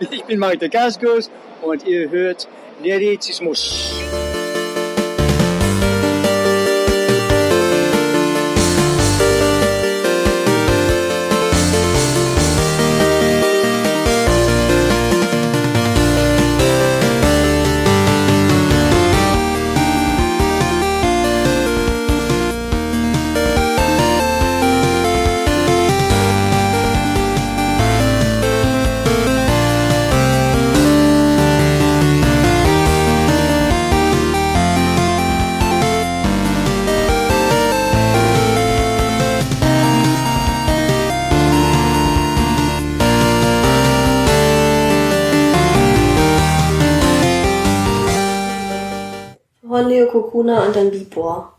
Ich bin der Gaskus und ihr hört Nerdizismus. Und dann Bibor.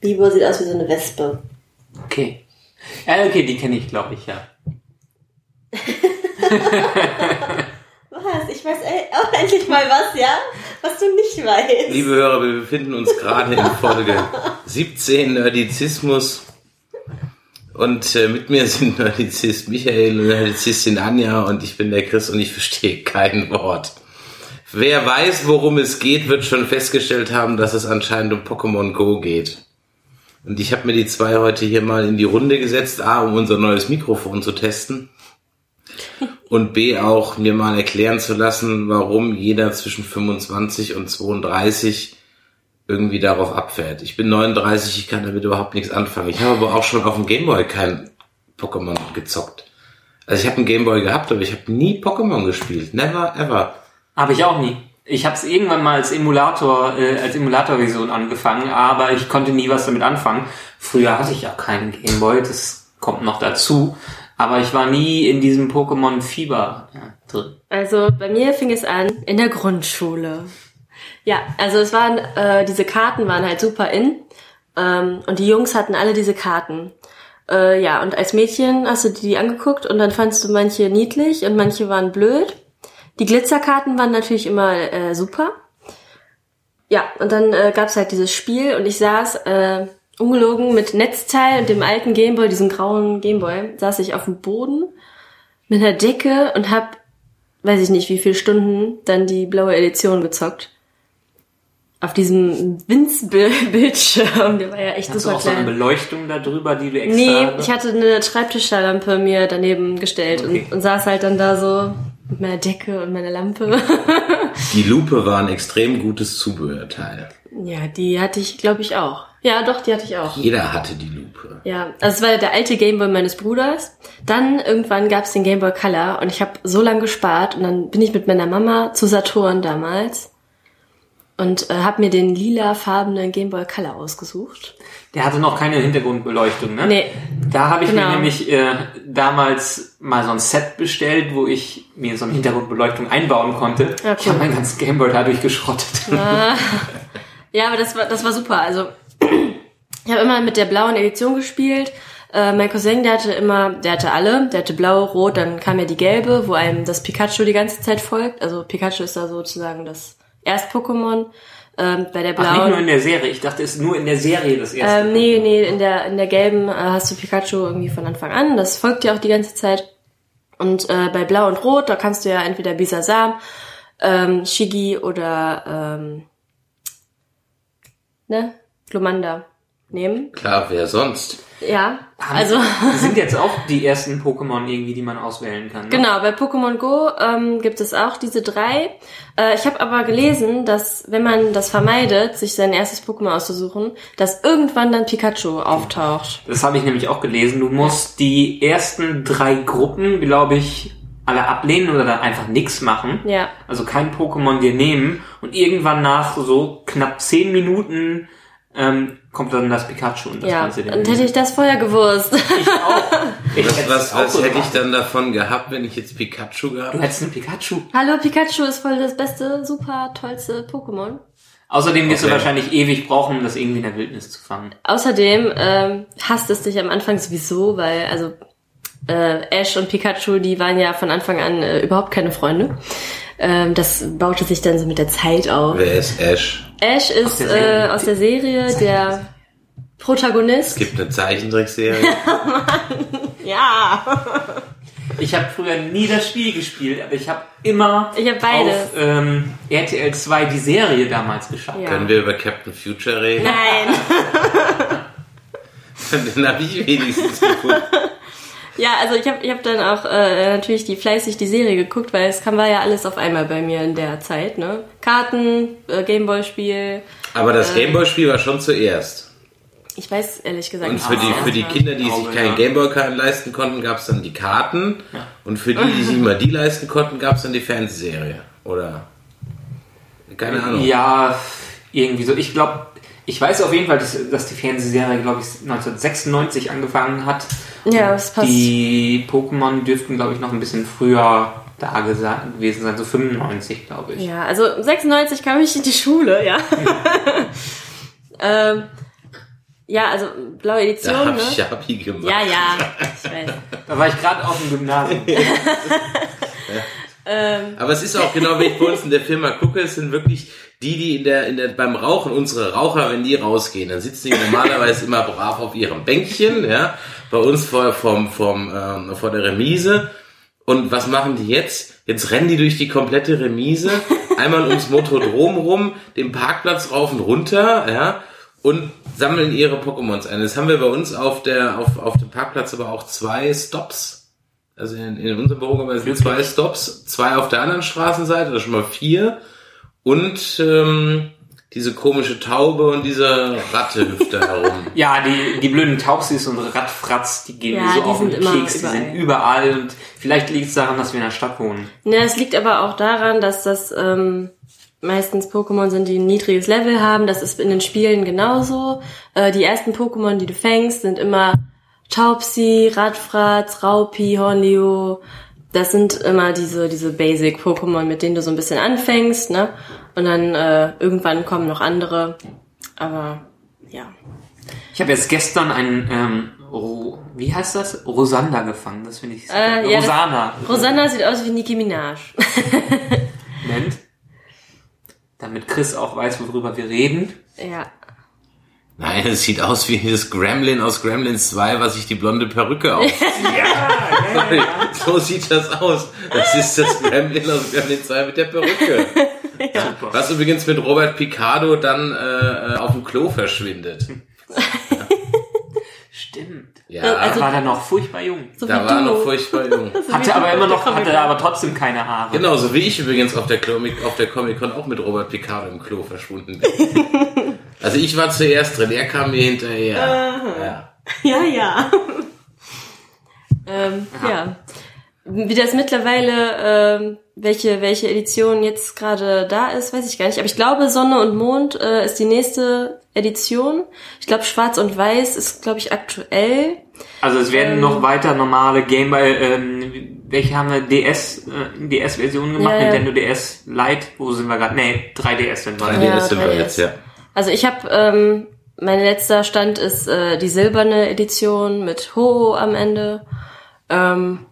Bibor sieht aus wie so eine Wespe. Okay. Ja, okay, die kenne ich, glaube ich, ja. Was? Ich weiß e- auch endlich mal was, ja? Was du nicht weißt. Liebe Hörer, wir befinden uns gerade in Folge 17 Nerdizismus. Und äh, mit mir sind Nerdizist Michael und Nerdizistin Anja und ich bin der Chris und ich verstehe kein Wort. Wer weiß, worum es geht, wird schon festgestellt haben, dass es anscheinend um Pokémon Go geht. Und ich habe mir die zwei heute hier mal in die Runde gesetzt, A, um unser neues Mikrofon zu testen und B, auch mir mal erklären zu lassen, warum jeder zwischen 25 und 32 irgendwie darauf abfährt. Ich bin 39, ich kann damit überhaupt nichts anfangen. Ich habe aber auch schon auf dem Gameboy kein Pokémon gezockt. Also ich habe einen Gameboy gehabt, aber ich habe nie Pokémon gespielt. Never ever. Habe ich auch nie. Ich habe es irgendwann mal als Emulator, äh, als Emulatorversion angefangen, aber ich konnte nie was damit anfangen. Früher hatte ich auch keinen Gameboy, das kommt noch dazu. Aber ich war nie in diesem Pokémon-Fieber ja, drin. Also bei mir fing es an in der Grundschule. Ja, also es waren, äh, diese Karten waren halt super in. Ähm, und die Jungs hatten alle diese Karten. Äh, ja, und als Mädchen hast du die angeguckt und dann fandst du manche niedlich und manche waren blöd. Die Glitzerkarten waren natürlich immer äh, super. Ja, und dann äh, gab's halt dieses Spiel und ich saß äh, ungelogen mit Netzteil und dem alten Gameboy, diesem grauen Gameboy, saß ich auf dem Boden mit einer Decke und hab, weiß ich nicht, wie viele Stunden dann die blaue Edition gezockt. Auf diesem Winzbildschirm, der war ja echt Hast du super auch so eine klein. Beleuchtung da drüber, die du extra... Nee, ich hatte eine Schreibtischlampe mir daneben gestellt Okay. und, und saß halt dann da so mit meiner Decke und meiner Lampe. Die Lupe war ein extrem gutes Zubehörteil. ja, die hatte ich, glaube ich, auch. Ja, doch, die hatte ich auch. Jeder hatte die Lupe. Ja, also es war der alte Gameboy meines Bruders. Dann irgendwann gab's den Gameboy Color und ich habe so lange gespart und dann bin ich mit meiner Mama zu Saturn damals und äh, habe mir den lilafarbenen Gameboy Color ausgesucht. Der hatte noch keine Hintergrundbeleuchtung, ne? Nee. Da habe ich Genau. mir nämlich äh, damals mal so ein Set bestellt, wo ich mir so eine Hintergrundbeleuchtung einbauen konnte. Ja, Ich cool. habe meinen ganzen Gameboy dadurch geschrottet. Ja, aber das war, das war super. Also ich habe immer mit der blauen Edition gespielt. Äh, mein Cousin, der hatte immer, der hatte alle, der hatte blau, rot, dann kam ja die gelbe, wo einem das Pikachu die ganze Zeit folgt. Also Pikachu ist da sozusagen das Erst-Pokémon. Ähm, bei der Ach, nicht nur blauen. in der Serie. Ich dachte, es ist nur in der Serie das erste. Ähm, nee, nee, in der, in der gelben äh, hast du Pikachu irgendwie von Anfang an. Das folgt dir auch die ganze Zeit. Und äh, bei Blau und Rot, da kannst du ja entweder Bisasam, ähm, Shigi oder ähm, ne, Glomanda nehmen. Klar, wer sonst? Ja, also sind jetzt auch die ersten Pokémon irgendwie, die man auswählen kann. Ne? genau, bei Pokémon Go ähm, gibt es auch diese drei. Äh, ich habe aber gelesen, dass wenn man das vermeidet, sich sein erstes Pokémon auszusuchen, dass irgendwann dann Pikachu auftaucht. Das habe ich nämlich auch gelesen. Du musst die ersten drei Gruppen, glaube ich, alle ablehnen oder dann einfach nichts machen. Ja. Also kein Pokémon dir nehmen und irgendwann nach so knapp zehn Minuten ähm, kommt dann das Pikachu und das Ja, Ganze dir und hätte ich das vorher gewusst. Ich auch. Ich Was, hätte was, was hätte ich dann davon gehabt, wenn ich jetzt Pikachu gehabt Du hätte? hättest einen Pikachu. Hallo, Pikachu ist voll das beste, super tollste Pokémon. Außerdem wirst Okay. du wahrscheinlich ewig brauchen, um das irgendwie in der Wildnis zu fangen. Außerdem ähm, hasst es dich am Anfang sowieso, weil also äh, Ash und Pikachu, die waren ja von Anfang an äh, überhaupt keine Freunde. Ähm, das baute sich dann so mit der Zeit auf. Wer ist Ash? Ash ist der Serie. äh, aus der Serie der Protagonist. Es gibt eine Zeichentrickserie. Ja. Ich habe früher nie das Spiel gespielt, aber ich habe immer Ich hab beides. auf ähm, RTL 2 die Serie damals geschaut. Ja. Können wir über Captain Future reden? Nein. Den habe ich wenigstens gefunden. Ja, also ich habe ich hab dann auch äh, natürlich die fleißig die Serie geguckt, weil es kam war ja alles auf einmal bei mir in der Zeit, ne? Karten, äh, Gameboy-Spiel. Aber das Gameboy-Spiel war schon zuerst. Ich weiß ehrlich gesagt Und nicht. für was die, für die. Kinder, die sich ja. Gameboy-Karten leisten konnten, gab es dann die Karten. Und für die, die sich mal die leisten konnten, gab es dann die Fernsehserie. Oder? Keine Ahnung. Ja, irgendwie so. Ich glaube, ich weiß auf jeden Fall, dass, dass die Fernsehserie, glaube ich, 1996 angefangen hat. Ja, das passt. Die Pokémon dürften, glaube ich, noch ein bisschen früher da gewesen sein, so 95, glaube ich. Ja, also 96 kam ich in die Schule, ja. ähm, ja, also blaue Edition, Da habe ne? ich Abi gemacht. Ja, ja, ich weiß. Da war ich gerade auf dem Gymnasium. Aber es ist auch genau, wenn ich bei uns in der Firma gucke, es sind wirklich die, die in der, in der, beim Rauchen, unsere Raucher, wenn die rausgehen, dann sitzen die normalerweise immer brav auf ihrem Bänkchen, ja, bei uns vor, vom, vom, ähm, vor der Remise. Und was machen die jetzt? Jetzt rennen die durch die komplette Remise, einmal ums Motodrom rum, den Parkplatz rauf und runter, ja, und sammeln ihre Pokémons ein. Das haben wir bei uns auf der, auf, auf dem Parkplatz aber auch zwei Stops. Also in, in unserem Büro haben wir zwei Stops, zwei auf der anderen Straßenseite, das schon mal vier. Und ähm, diese komische Taube und diese Ratte hüpft da herum. Ja, die, die blöden Taubsis und Radfratz, die gehen Ja, mir so die auf den Keks, die sind überall. und vielleicht liegt es daran, dass wir in der Stadt wohnen. Ja, es liegt aber auch daran, dass das ähm, meistens Pokémon sind, die ein niedriges Level haben. Das ist in den Spielen genauso. Äh, die ersten Pokémon, die du fängst, sind immer Taubsi, Radfratz, Raupi, Hornleo. Das sind immer diese, diese Basic-Pokémon, mit denen du so ein bisschen anfängst, ne? Und dann äh, irgendwann kommen noch andere. Aber ja. Ich habe jetzt gestern einen, ähm, Ro wie heißt das? Rosander gefangen, das finde ich Äh, ja, das- Rosana. Rosanna sieht aus wie Nicki Minaj. Moment. Damit Chris auch weiß, worüber wir reden. ja. Nein, es sieht aus wie das Gremlin aus Gremlins 2, was sich die blonde Perücke aufzieht. ja, So sieht das aus. Das ist das Gremlin aus Gremlin 2 mit der Perücke. Super. Was übrigens mit Robert Picardo dann äh, auf dem Klo verschwindet. Stimmt. Ja, Also- Also, war er noch furchtbar jung. So da war er du. noch furchtbar jung. So Hatte aber immer noch, Comic- hatte aber trotzdem keine Haare. Genauso wie ich übrigens auf der, Comic, auf der Comic-Con auch mit Robert Picardo im Klo verschwunden bin. Also ich war zuerst drin, er kam mir hinterher. Ja. Ja, ja. ähm, ja. Wie das mittlerweile, ähm, welche, welche Edition jetzt gerade da ist, weiß ich gar nicht. Aber ich glaube, Sonne und Mond äh, ist die nächste Edition. Ich glaube, Schwarz und Weiß ist, glaube ich, aktuell. Also es werden Ähm. noch weiter normale Gameboy, ähm, welche haben wir? DS, äh, DS-Version gemacht, Ja, ja. Nintendo DS Lite, wo sind wir gerade? Nee, 3DS sind wir. 3DS Ja, sind wir 3DS. jetzt, ja. Also ich habe, ähm, mein letzter Stand ist äh, die silberne Edition mit Ho am Ende. Ähm,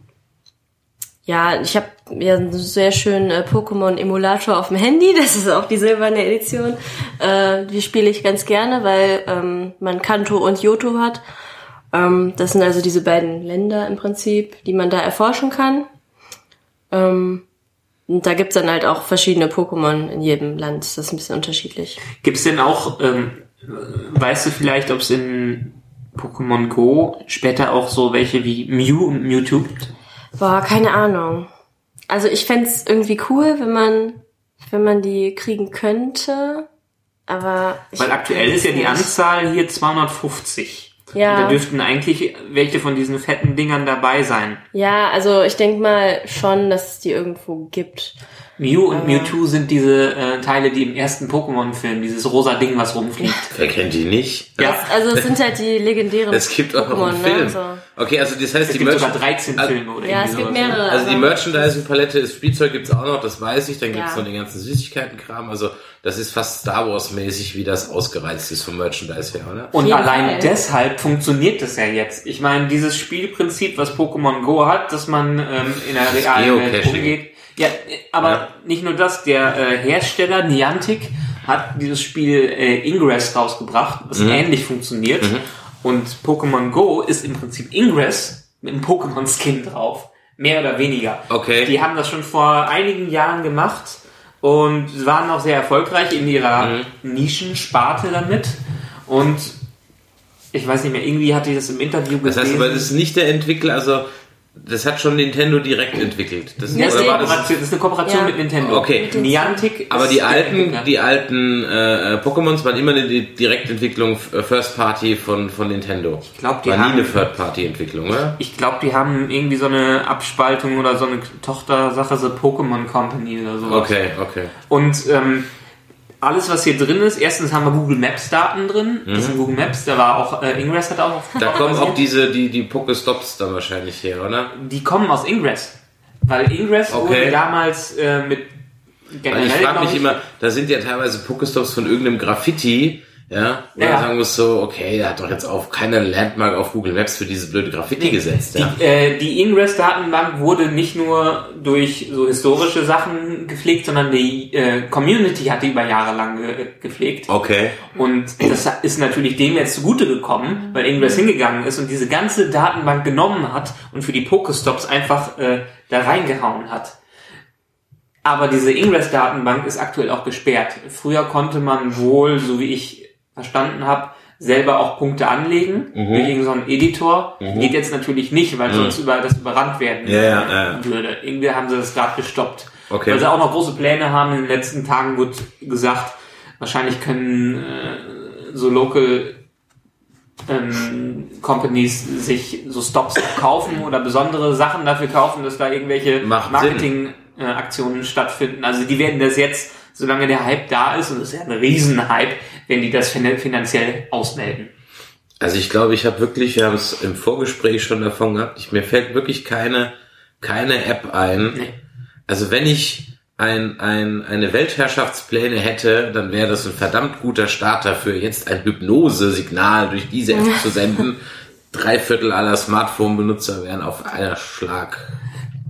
ja, ich habe ja einen sehr schönen äh, Pokémon-Emulator auf dem Handy. Das ist auch die silberne Edition. Äh, die spiele ich ganz gerne, weil ähm, man Kanto und Johto hat. Ähm, das sind also diese beiden Länder im Prinzip, die man da erforschen kann. Ähm, und da gibt's dann halt auch verschiedene Pokémon in jedem Land. Das ist ein bisschen unterschiedlich. Gibt's denn auch, ähm, weißt du vielleicht, ob es in Pokémon Go später auch so welche wie Mew und Mewtwo gibt? Boah, keine Ahnung. Also ich fänd's irgendwie cool, wenn man, wenn man die kriegen könnte. Aber Weil aktuell ist ja die. Anzahl hier 250. Ja. Und da dürften eigentlich welche von diesen fetten Dingern dabei sein. Ja, also ich denk mal schon, dass es die irgendwo gibt. Mew und Mewtwo sind diese äh, Teile, die im ersten Pokémon-Film, dieses rosa Ding, was rumfliegt. Wer kennt die nicht? Ja, Also es sind halt die legendären Es gibt auch noch einen Pokémon, Film. Ne? So. Okay, also das heißt, es die gibt sogar Merch- 13 also- Filme oder Ja, irgendwie es gibt mehrere. Also die Merchandising-Palette, das Spielzeug gibt's auch noch, das weiß ich. Dann gibt's Ja. noch den ganzen Süßigkeiten-Kram. Also das ist fast Star Wars-mäßig, wie das ausgereizt ist vom Merchandise her, oder? Und allein Fall. deshalb funktioniert das ja jetzt. Ich meine, dieses Spielprinzip, was Pokémon Go hat, dass man ähm, in der realen Welt umgeht. Ja, aber Ja. nicht nur das, der äh, Hersteller Niantic hat dieses Spiel äh, Ingress rausgebracht, was Mhm. ähnlich funktioniert. Und Pokémon Go ist im Prinzip Ingress mit einem Pokémon-Skin drauf. Mehr oder weniger. Okay. Die haben das schon vor einigen Jahren gemacht und waren auch sehr erfolgreich in ihrer Nischensparte damit. Und ich weiß nicht mehr, irgendwie hatte ich das im Interview Das gesehen. heißt aber, das ist nicht der Entwickler, also das hat schon Nintendo direkt entwickelt. Das, das, ist oder eine war das, Kooperation, das ist eine Kooperation Ja. mit Nintendo. Okay. Niantic aber die alten, die alten äh, Pokémons waren immer eine Di- Direktentwicklung äh, First Party von, von Nintendo. Ich glaub, die War nie haben- eine Third Party Entwicklung, oder? Ich glaube, die haben irgendwie so eine Abspaltung oder so eine Tochtersache, so Pokémon Company oder sowas. Okay, okay. Und ähm, alles, was hier drin ist, erstens haben wir Google Maps Daten drin. Das sind Google Maps, da war auch, äh, Ingress hat auch auf Mhm. Da kommen auch diese, die, die Pokestops dann wahrscheinlich her, oder? Die kommen aus Ingress. Weil Ingress Okay. wurde damals äh, mit Weil generell, ich frage mich immer, da sind ja teilweise Pokestops von irgendeinem Graffiti, ja, wo Ja. man sagen muss so, okay, er hat doch jetzt auf keine Landmark auf Google Maps für diese blöde Graffiti gesetzt, ja. Die, äh, die Ingress-Datenbank wurde nicht nur durch so historische Sachen gepflegt, sondern die äh, Community hat die über Jahre lang ge gepflegt. Okay. Und das ist natürlich dem jetzt zugute gekommen, weil Ingress hingegangen ist und diese ganze Datenbank genommen hat und für die Pokestops einfach äh, da reingehauen hat. Aber diese Ingress-Datenbank ist aktuell auch gesperrt. Früher konnte man wohl, so wie ich verstanden habe, selber auch Punkte anlegen Mhm. durch irgendeinen Editor. Geht jetzt natürlich nicht, weil sonst über das überrannt werden Ja, ja, ja, würde. Irgendwie haben sie das gerade gestoppt. Okay. Weil sie auch noch große Pläne haben. In den letzten Tagen wurde gesagt, wahrscheinlich können äh, so Local ähm, Companies sich so Stops kaufen oder besondere Sachen dafür kaufen, dass da irgendwelche Marketing-Aktionen stattfinden. Also die werden das jetzt, solange der Hype da ist, und das ist ja ein Riesenhype, wenn die das fin- finanziell ausmelden. Also ich glaube, ich habe wirklich, wir haben es im Vorgespräch schon davon gehabt, ich, mir fällt wirklich keine, keine App ein. Nee. Also wenn ich ein, ein, eine Weltherrschaftspläne hätte, dann wäre das ein verdammt guter Starter für jetzt ein Hypnose-Signal durch diese App zu senden. Drei Viertel aller Smartphone-Benutzer wären auf einer Schlag.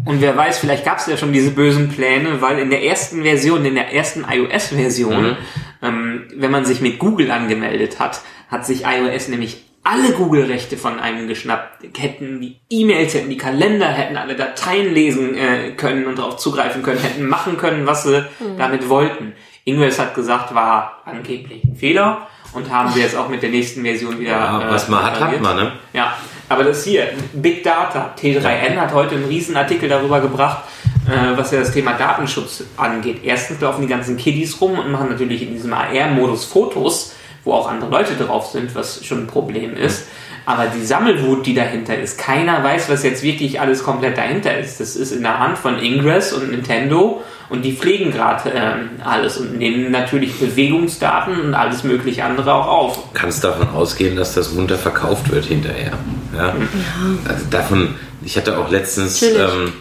Und wer weiß, vielleicht gab es ja schon diese bösen Pläne, weil in der ersten Version, in der ersten iOS-Version, ähm, wenn man sich mit Google angemeldet hat, hat sich iOS nämlich alle Google-Rechte von einem geschnappt. Hätten die E-Mails, hätten die Kalender, hätten alle Dateien lesen äh, können und darauf zugreifen können, hätten machen können, was sie damit wollten. Ingress hat gesagt, war angeblich ein Fehler und haben sie jetzt auch mit der nächsten Version wieder. Ja, was man hat, hat man, ne? Ja, aber das hier, Big Data, T3N hat heute einen riesen Artikel darüber gebracht, äh, was ja das Thema Datenschutz angeht. Erstens laufen die ganzen Kiddies rum und machen natürlich in diesem AR-Modus Fotos, wo auch andere Leute drauf sind, was schon ein Problem ist. Aber die Sammelwut, die dahinter ist, keiner weiß, was jetzt wirklich alles komplett dahinter ist. Das ist in der Hand von Ingress und Nintendo und die pflegen gerade ähm, alles und nehmen natürlich Bewegungsdaten und alles mögliche andere auch auf. kannst davon ausgehen, dass das munter verkauft wird hinterher. Ja. Also davon, ich hatte auch letztens, ähm,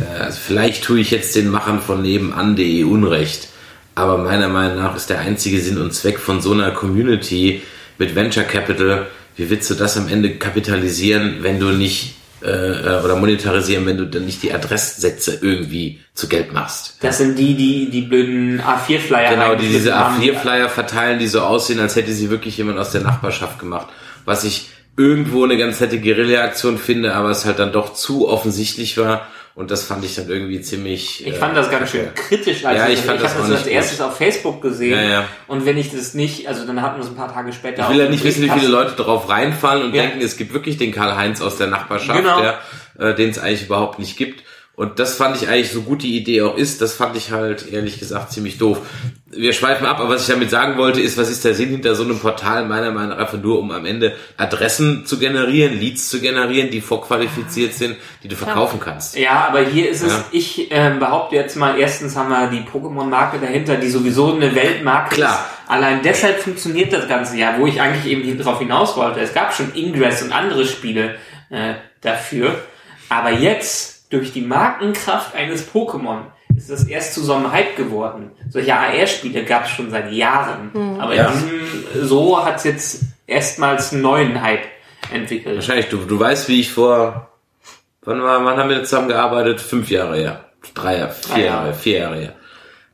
äh, also vielleicht tue ich jetzt den Machern von nebenan.de Unrecht, aber meiner Meinung nach ist der einzige Sinn und Zweck von so einer Community mit Venture Capital, wie willst du das am Ende kapitalisieren, wenn du nicht äh, äh, oder monetarisieren, wenn du dann nicht die Adresssätze irgendwie zu Geld machst. Das sind die, die die blöden A4-Flyer Genau, die diese haben. A4-Flyer verteilen, die so aussehen, als hätte sie wirklich jemand aus der Nachbarschaft gemacht. Was ich irgendwo eine ganz nette Guerilla-Aktion finde, aber es halt dann doch zu offensichtlich war. Und das fand ich dann irgendwie ziemlich. Ich äh, fand das ganz schön kritisch. Als Ja, ich ich fand das habe auch das als erstes auf Facebook gesehen. Ja, ja. Und wenn ich das nicht, also dann hatten wir es ein paar Tage später. Ich will ja nicht wissen, wie viele. Leute drauf reinfallen und Ja. denken, es gibt wirklich den Karl-Heinz aus der Nachbarschaft, Genau. der, äh, den es eigentlich überhaupt nicht gibt. Und das fand ich eigentlich, so gut die Idee auch ist, das fand ich halt ehrlich gesagt ziemlich doof. Wir schweifen ab, aber was ich damit sagen wollte, ist, was ist der Sinn hinter so einem Portal? Meiner Meinung nach einfach nur, um am Ende Adressen zu generieren, Leads zu generieren, die vorqualifiziert sind, die du verkaufen kannst. Ja, aber hier ist es, Ja. ich ähm, behaupte jetzt mal, erstens haben wir die Pokémon-Marke dahinter, die sowieso eine Weltmarke Klar. ist. Allein deshalb funktioniert das Ganze ja, wo ich eigentlich eben hier drauf hinaus wollte. Es gab schon Ingress und andere Spiele äh, dafür. Aber jetzt, durch die Markenkraft eines Pokémon, ist das erst zu so einem Hype geworden. Solche AR-Spiele gab es schon seit Jahren. Aber Ja. in diesem, so hat es jetzt erstmals einen neuen Hype entwickelt. Wahrscheinlich, du, du weißt, wie ich vor, wann war, wann haben wir zusammengearbeitet? Fünf Jahre her. Drei Jahre, vier Drei Jahre, Jahre. vier Jahre her.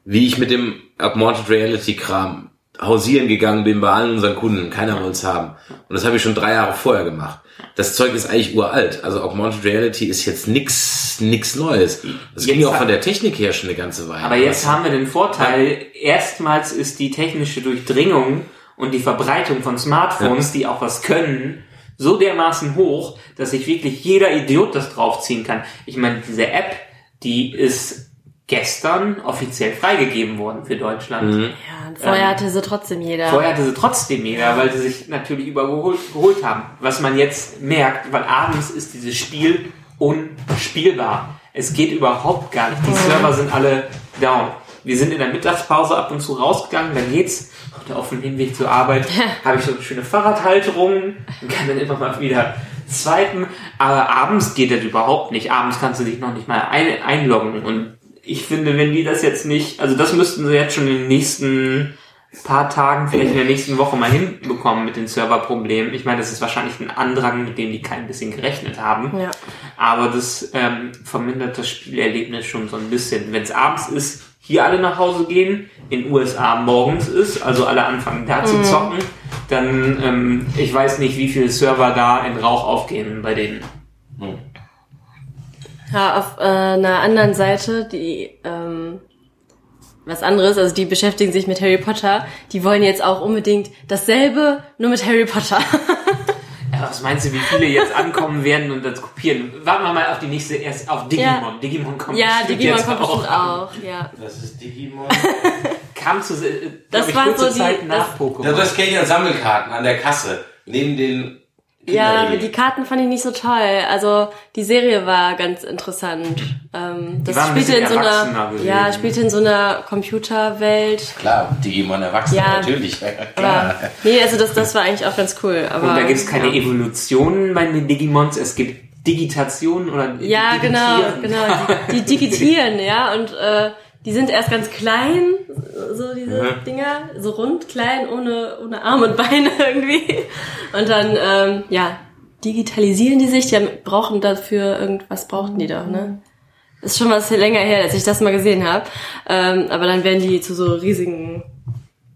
Wie ich mit dem Augmented Reality Kram hausieren gegangen bin bei allen unseren Kunden. Keiner wollte es haben. Und das habe ich schon drei Jahre vorher gemacht. Das Zeug ist eigentlich uralt. Also Augmented Reality ist jetzt nix, nix Neues. Das ging Jetzt auch von der Technik her schon eine ganze Weile. Aber jetzt haben wir den Vorteil, erstmals ist die technische Durchdringung und die Verbreitung von Smartphones, die auch was können, so dermaßen hoch, dass sich wirklich jeder Idiot das draufziehen kann. Ich meine, diese App, die ist gestern offiziell freigegeben worden für Deutschland. Mhm. Ja, und vorher hatte sie trotzdem jeder. Vorher hatte sie trotzdem jeder, weil sie sich natürlich übergeholt geholt haben. Was man jetzt merkt, weil abends ist dieses Spiel unspielbar. Es geht überhaupt gar nicht. Die Server sind alle down. Wir sind in der Mittagspause ab und zu rausgegangen, dann geht's. Auf dem Hinweg zur Arbeit habe ich so eine schöne Fahrradhalterung und kann dann immer mal wieder swipen. Aber abends geht das überhaupt nicht. Abends kannst du dich noch nicht mal ein, einloggen. Und ich finde, wenn die das jetzt nicht, also das müssten sie jetzt schon in den nächsten paar Tagen, vielleicht in der nächsten Woche mal hinbekommen mit den Serverproblemen. Ich meine, das ist wahrscheinlich ein Andrang, mit dem die kein bisschen gerechnet haben. Ja. Aber das ähm, vermindert das Spielerlebnis schon so ein bisschen. Wenn es abends ist, hier alle nach Hause gehen, in USA morgens ist, also alle anfangen da zu zocken, dann ähm, ich weiß nicht, wie viele Server da in Rauch aufgehen bei denen. Ja, auf äh, einer anderen Seite, die ähm, was anderes, also die beschäftigen sich mit Harry Potter, die wollen jetzt auch unbedingt dasselbe, nur mit Harry Potter. Ja, was meinst du, wie viele jetzt ankommen werden und das kopieren? Warten wir mal auf die nächste, erst auf Digimon. Ja. Digimon kommt ja, Digimon jetzt kommt bestimmt an. auch, ja. Das ist Digimon. Kam zu, äh, Das ich, war kurze so die- Zeit nach das- Pokémon. Ja, das kenne ich an Sammelkarten an der Kasse. Neben den Ja, die Karten fand ich nicht so toll. Also die Serie war ganz interessant. Ähm, das spielte in so einer, gewesen. ja, spielte in so einer Computerwelt. Klar, Digimon Erwachsene, Ja. natürlich. Ja, Aber klar. nee, also das, das war eigentlich auch ganz cool. Aber Und da gibt es keine ja. Evolutionen bei den Digimons, es gibt Digitationen oder Ja, genau, Digitieren. genau. Die, die digitieren, ja, und äh, die sind erst ganz klein, so diese Mhm. Dinger, so rund, klein, ohne, ohne Arme und Beine irgendwie. Und dann, ähm, ja, digitalisieren die sich, die haben, brauchen dafür irgendwas, brauchten die doch, ne? Ist schon was länger her, als ich das mal gesehen habe. Ähm, aber dann werden die zu so riesigen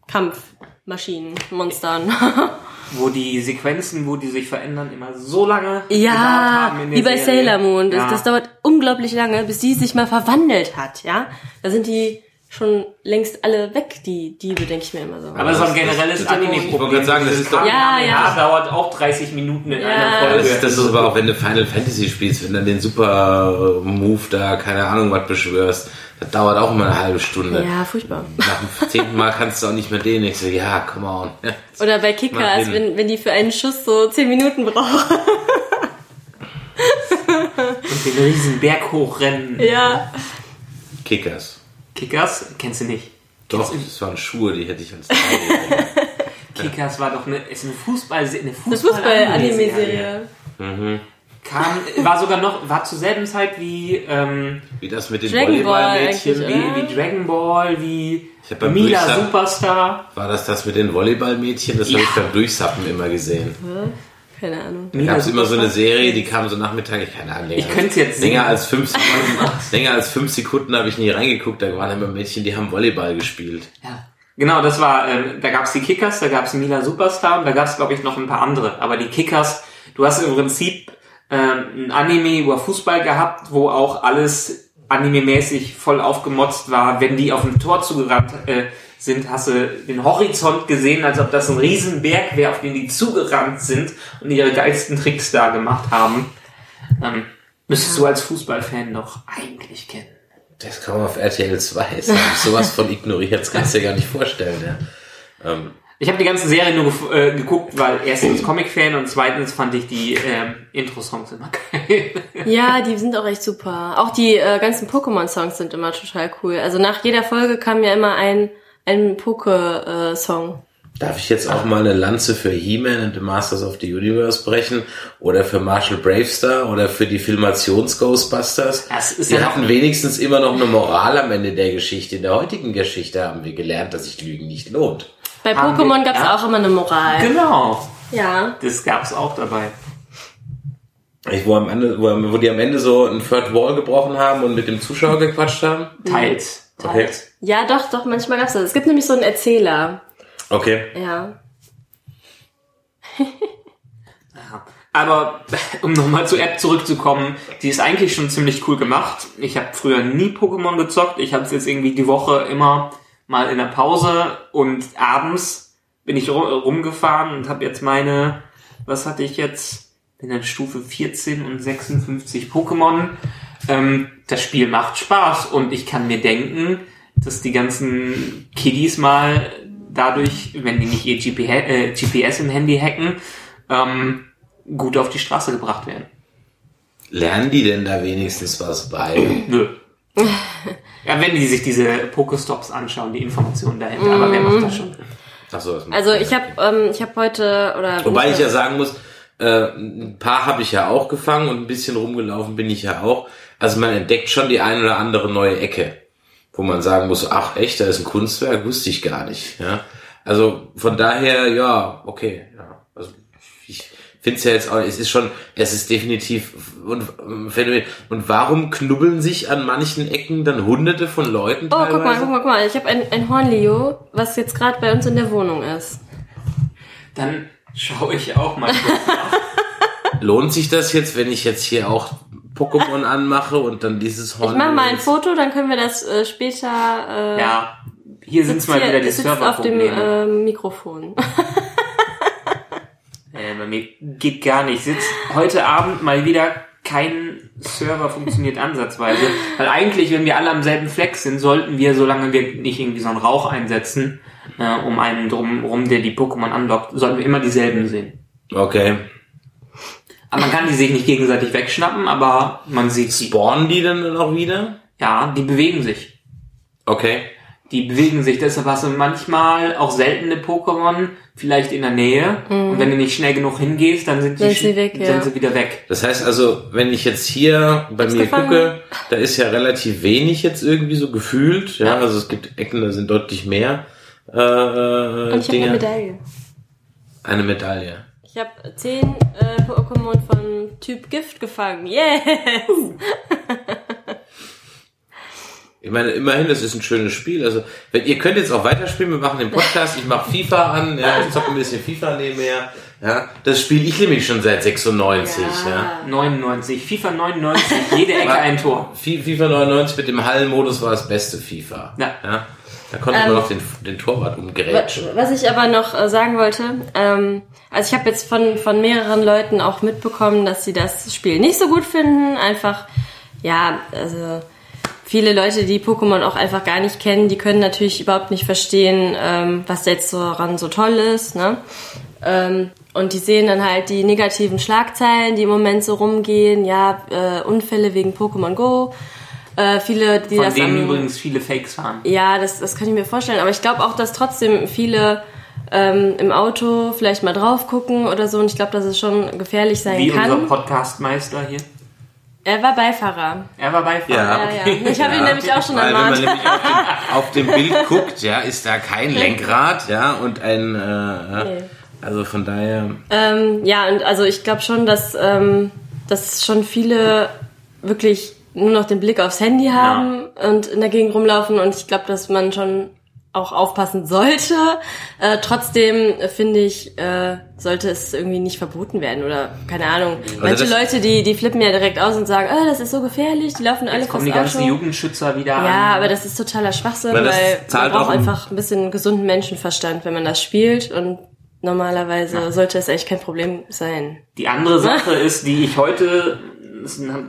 Kampfmaschinen, Monstern. Wo die Sequenzen, wo die sich verändern, immer so lange Ja, wie bei Serie. Sailor Moon. Das, Ja. das dauert unglaublich lange, bis die sich mal verwandelt hat, ja. Da sind die schon längst alle weg, die Diebe, denke ich mir immer so. Aber so ein Das- generelles das- Anime-Problem. ich wollte gerade sagen, das ist doch- Ja, ja. dauert auch 30 Minuten in Ja. einer Folge. Das, das ist aber auch, wenn du Final Fantasy spielst, wenn du den Super Move da, keine Ahnung, was beschwörst, das dauert auch immer eine halbe Stunde. ja, furchtbar. Nach dem zehnten Mal kannst du auch nicht mehr den. Ich so, ja, come on. Oder bei Kickers, wenn, wenn die für einen Schuss so 10 Minuten brauchen. Und den riesen Berg hochrennen. ja. Kickers. Kickers, kennst du nicht? Doch, das waren Schuhe, die hätte ich als Teil. Kickers war doch eine, ist eine Fußball, eine Eine Fußball Fußball-Anime-Serie. Kam, war sogar noch, war zur selben Zeit wie, ähm, Wie das mit den Dragon Ball Volleyballmädchen. eigentlich, wie, wie Dragon Ball, wie Ich hab beim Mila Durchsag- Superstar. War das das mit den Volleyballmädchen? Das habe ich beim Durchsappen immer gesehen. Keine Ahnung. Da gab es immer so eine Serie, die kam so Nachmittag, ich keine Ahnung. länger Ich könnte jetzt Länger sehen. als fünf Sekunden, länger als fünf Sekunden habe ich nie reingeguckt. Da waren immer Mädchen, die haben Volleyball gespielt. Ja. Genau, das war, ähm, da gab's die Kickers, da gab's Mila Superstar und da gab's glaube ich, noch ein paar andere. Aber die Kickers, du hast im Prinzip ähm, ein Anime über Fußball gehabt, wo auch alles anime-mäßig voll aufgemotzt war. Wenn die auf ein Tor zugerannt äh, sind, hast du den Horizont gesehen, als ob das ein Riesenberg wäre, auf den die zugerannt sind und ihre geilsten Tricks da gemacht haben. Ähm, müsstest du als Fußballfan doch eigentlich kennen. Das kam auf RTL 2. Das hab ich sowas von ignoriert. Das kannst du dir gar nicht vorstellen. Ja. Ähm, Ich habe die ganze Serie nur äh, geguckt, weil erstens Comic-Fan und zweitens fand ich die ähm, Intro-Songs immer geil. Ja, die sind auch echt super. Auch die äh, ganzen Pokémon-Songs sind immer total cool. Also nach jeder Folge kam ja immer ein, ein Poke-Song. darf ich jetzt auch mal eine Lanze für He-Man and the Masters of the Universe brechen? Oder für Marshall Bravestar? Oder für die Filmations-Ghostbusters? Das ist Die ja hatten wenigstens immer noch eine Moral am Ende der Geschichte. In der heutigen Geschichte haben wir gelernt, dass sich Lügen nicht lohnt. Bei Pokémon wir- gab's ja. auch immer eine Moral. genau, Ja. das gab's auch dabei. Ich, wo, am Ende, wo, wo die am Ende so ein Third Wall gebrochen haben und mit dem Zuschauer gequatscht haben? Teils. Okay. Ja, doch, doch, manchmal gab's das. Es gibt nämlich so einen Erzähler. Okay. Ja. Ja. Aber um nochmal zur App zurückzukommen, die ist eigentlich schon ziemlich cool gemacht. Ich habe früher nie Pokémon gezockt. Ich habe es jetzt irgendwie die Woche immer mal in der Pause und abends bin ich ru- rumgefahren und habe jetzt meine, was hatte ich jetzt? Bin in Stufe 14 und 56 Pokémon. Ähm, das Spiel macht Spaß und ich kann mir denken, dass die ganzen Kiddies mal dadurch, wenn die nicht ihr GP, äh, GPS im Handy hacken, ähm, gut auf die Straße gebracht werden. Lernen die denn da wenigstens was bei? Nö. ja, wenn die sich diese Pokestops anschauen, die Informationen dahinter, aber wer macht das schon? Achso, das macht Also ich habe ähm, ich habe heute oder Wobei ich ja sagen muss, äh, ein paar habe ich ja auch gefangen und ein bisschen rumgelaufen bin ich ja auch. Also man entdeckt schon die ein oder andere neue Ecke, wo man sagen muss, ach echt, da ist ein Kunstwerk, wusste ich gar nicht. Ja? Also von daher, ja, okay. Ja. Also ich finde es ja jetzt auch, es ist schon, es ist definitiv ein Phänomen. Und warum knubbeln sich an manchen Ecken dann hunderte von Leuten Oh, guck mal, guck mal, guck mal. Ich habe ein, ein Hornlio, was jetzt gerade bei uns in der Wohnung ist. Dann schaue ich auch mal kurz nach. Lohnt sich das jetzt, wenn ich jetzt hier auch Pokémon anmache und dann dieses Horn... Ich mache mal ein Foto, dann können wir das äh, später. Äh, Ja, hier sind sitzt mal wieder die sitzt auf dem äh, Mikrofon. Äh, bei mir geht gar nicht. Sitzt heute Abend mal wieder kein Server funktioniert ansatzweise. Weil eigentlich, wenn wir alle am selben Fleck sind, sollten wir, solange wir nicht irgendwie so einen Rauch einsetzen, äh, um einen drum rum, der die Pokémon andockt, sollten wir immer dieselben sehen. Okay. Aber man kann die sich nicht gegenseitig wegschnappen, aber man sieht sie. Spawnen die dann noch wieder? Ja, die bewegen sich. Okay. Die bewegen sich, deshalb hast du manchmal auch seltene Pokémon vielleicht in der Nähe. Und wenn du nicht schnell genug hingehst, dann sind, die, Sind sie weg, sind ja. sie wieder weg. Das heißt also, wenn ich jetzt hier bei Hab's mir gefangen. gucke, da ist ja relativ wenig jetzt irgendwie so gefühlt. Ja, also es gibt Ecken, da sind deutlich mehr äh, Und ich habe Dinge. eine Medaille. Eine Medaille. Ich habe zehn äh, Pokémon von Typ Gift gefangen. Yes! Ich meine, immerhin, das ist ein schönes Spiel. Also, wenn ihr könnt jetzt auch weiterspielen, wir machen den Podcast, ich mache FIFA an, ja, ich zocke ein bisschen FIFA nebenher. Ja, das Spiel, ich liebe mich schon seit 96, ja. 99, FIFA 99, jede Ecke ein Tor. Fi- FIFA 99 mit dem Hallenmodus war das beste FIFA. Ja. Da konnte man noch den, den Torwart umgrätschen. Was ich aber noch äh, sagen wollte, ähm, also ich habe jetzt von, von mehreren Leuten auch mitbekommen, dass sie das Spiel nicht so gut finden. Einfach, ja, also viele Leute, die Pokémon auch einfach gar nicht kennen, die können natürlich überhaupt nicht verstehen, ähm, was jetzt so daran so toll ist. Ne? Ähm, und die sehen dann halt die negativen Schlagzeilen, die im Moment so rumgehen. Ja, äh, Unfälle wegen Pokémon Go. Äh, viele, die Von das denen am, übrigens viele Fakes waren. ja, das, das kann ich mir vorstellen. Aber ich glaube auch, dass trotzdem viele ähm, im Auto vielleicht mal drauf gucken oder so. Und ich glaube, dass es schon gefährlich sein Wie unser kann. Podcastmeister hier. Er war Beifahrer. Er war Beifahrer. Ja. Ja, ja. Ich habe ihn nämlich auch schon Weil wenn man ermahnt. nämlich auf dem, auf dem Bild guckt, ja, ist da kein Lenkrad, ja, und ein, äh, Nee. also von daher, Ähm, ja, und also ich glaube schon, dass, ähm, dass schon viele wirklich nur noch den Blick aufs Handy haben und in der Gegend rumlaufen. Und ich glaube, dass man schon auch aufpassen sollte. Äh, trotzdem äh, finde ich, äh, sollte es irgendwie nicht verboten werden oder keine Ahnung. Manche das- Leute, die, die flippen ja direkt aus und sagen, oh, das ist so gefährlich, die laufen alle kommen die ganzen Auto. Jugendschützer wieder an. Ja, aber das ist totaler Schwachsinn, Weil weil, man braucht einfach ein bisschen gesunden Menschenverstand, wenn man das spielt und normalerweise sollte es echt kein Problem sein. Die andere Sache ist, die ich heute,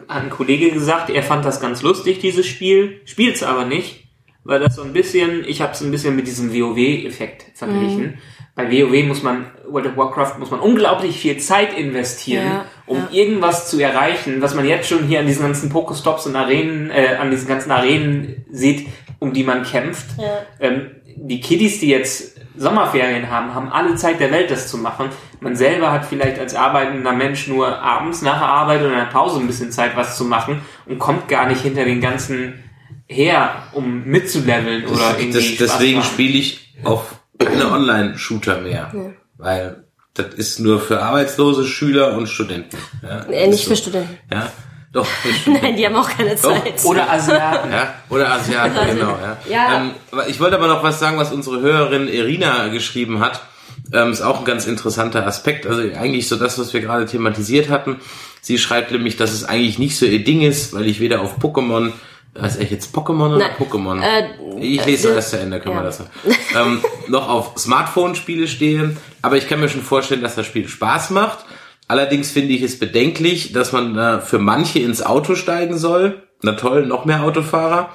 hat ein Kollege gesagt, er fand das ganz lustig, dieses Spiel, spielt's aber nicht, weil das so ein bisschen, ich habe es ein bisschen mit diesem WoW-Effekt verglichen. Mhm. Bei WoW muss man, World of Warcraft muss man unglaublich viel Zeit investieren, Ja, um ja. irgendwas zu erreichen, was man jetzt schon hier an diesen ganzen Pokestops und Arenen, äh, an diesen ganzen Arenen sieht, um die man kämpft. Ja. Ähm, die Kiddies, die jetzt Sommerferien haben, haben alle Zeit der Welt, das zu machen. Man selber hat vielleicht als arbeitender Mensch nur abends nach der Arbeit oder in der Pause ein bisschen Zeit, was zu machen und kommt gar nicht hinter den ganzen her, um mitzuleveln oder irgendwie das, Spaß deswegen spiele ich auf keine Online-Shooter mehr, weil das ist nur für arbeitslose Schüler und Studenten. Ja, Äh, ist nicht so. für Studenten. Ja, doch, für Studenten. Nein, die haben auch keine Zeit. Oder Asiaten. Ja, oder Asiaten, genau. Ja. Ja. Ähm, ich wollte aber noch was sagen, was unsere Hörerin Irina geschrieben hat. Ähm, ist auch ein ganz interessanter Aspekt. Also eigentlich so das, was wir gerade thematisiert hatten. Sie schreibt nämlich, dass es eigentlich nicht so ihr Ding ist, weil ich weder auf Pokémon, heißt echt jetzt Pokémon oder Nein, Pokémon? äh, ich lese äh, das zu Ende, können ja. wir das noch. ähm, noch auf Smartphone-Spiele stehe. Aber ich kann mir schon vorstellen, dass das Spiel Spaß macht. Allerdings finde ich es bedenklich, dass man da für manche ins Auto steigen soll. Na toll, noch mehr Autofahrer.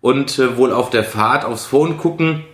Und äh, wohl auf der Fahrt aufs Phone gucken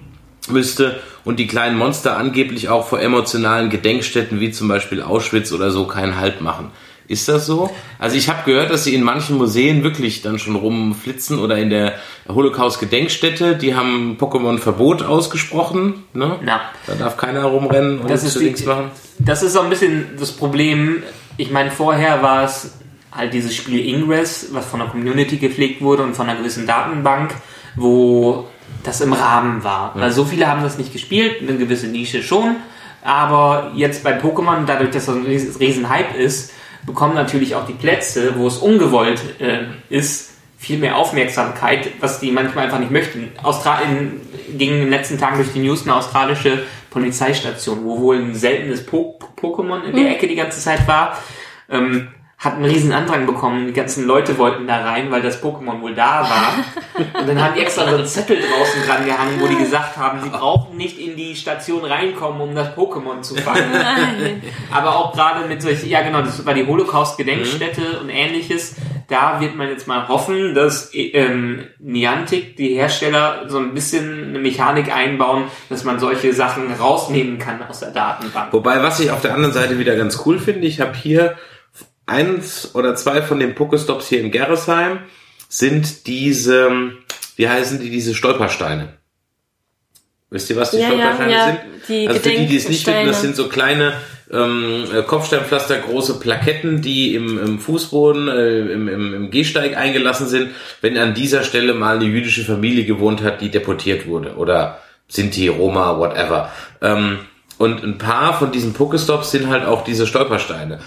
müsste und die kleinen Monster angeblich auch vor emotionalen Gedenkstätten wie zum Beispiel Auschwitz oder so keinen Halt machen. Ist das so? Also ich habe gehört, dass sie in manchen Museen wirklich dann schon rumflitzen oder in der Holocaust-Gedenkstätte, die haben Pokémon-Verbot ausgesprochen. Ne? Ja. Da darf keiner rumrennen und Das ist, nichts machen. das ist so ein bisschen das Problem. Ich meine, vorher war es halt dieses Spiel Ingress, was von der Community gepflegt wurde und von einer gewissen Datenbank, wo das im Rahmen war. Weil so viele haben das nicht gespielt, eine gewisse Nische schon. Aber jetzt bei Pokémon, dadurch, dass das ein ries- riesen Hype ist, bekommen natürlich auch die Plätze, wo es ungewollt äh, ist, viel mehr Aufmerksamkeit, was die manchmal einfach nicht möchten. Australien ging in den letzten Tagen durch die News eine australische Polizeistation, wo wohl ein seltenes po Pokémon in der Ecke die ganze Zeit war. Ähm, hat einen riesen Andrang bekommen. Die ganzen Leute wollten da rein, weil das Pokémon wohl da war. Und dann haben die extra so einen Zettel draußen dran gehangen, wo die gesagt haben, sie brauchen nicht in die Station reinkommen, um das Pokémon zu fangen. Aber auch gerade mit solchen, ja genau, das war die Holocaust-Gedenkstätte und ähnliches. Da wird man jetzt mal hoffen, dass ähm, Niantic, die Hersteller, so ein bisschen eine Mechanik einbauen, dass man solche Sachen rausnehmen kann aus der Datenbank. Wobei, was ich auf der anderen Seite wieder ganz cool finde, ich habe hier eins oder zwei von den Pokestops hier in Gerresheim sind diese, wie heißen die, diese Stolpersteine. Wisst ihr, was die Ja, ja, Stolpersteine ja, sind? die also für die, die es nicht wissen, das sind so kleine ähm, äh, Kopfsteinpflaster, große Plaketten, die im, im Fußboden, äh, im, im, im Gehsteig eingelassen sind, wenn an dieser Stelle mal eine jüdische Familie gewohnt hat, die deportiert wurde. Oder Sinti, Roma, whatever. Ähm, und ein paar von diesen Pokestops sind halt auch diese Stolpersteine.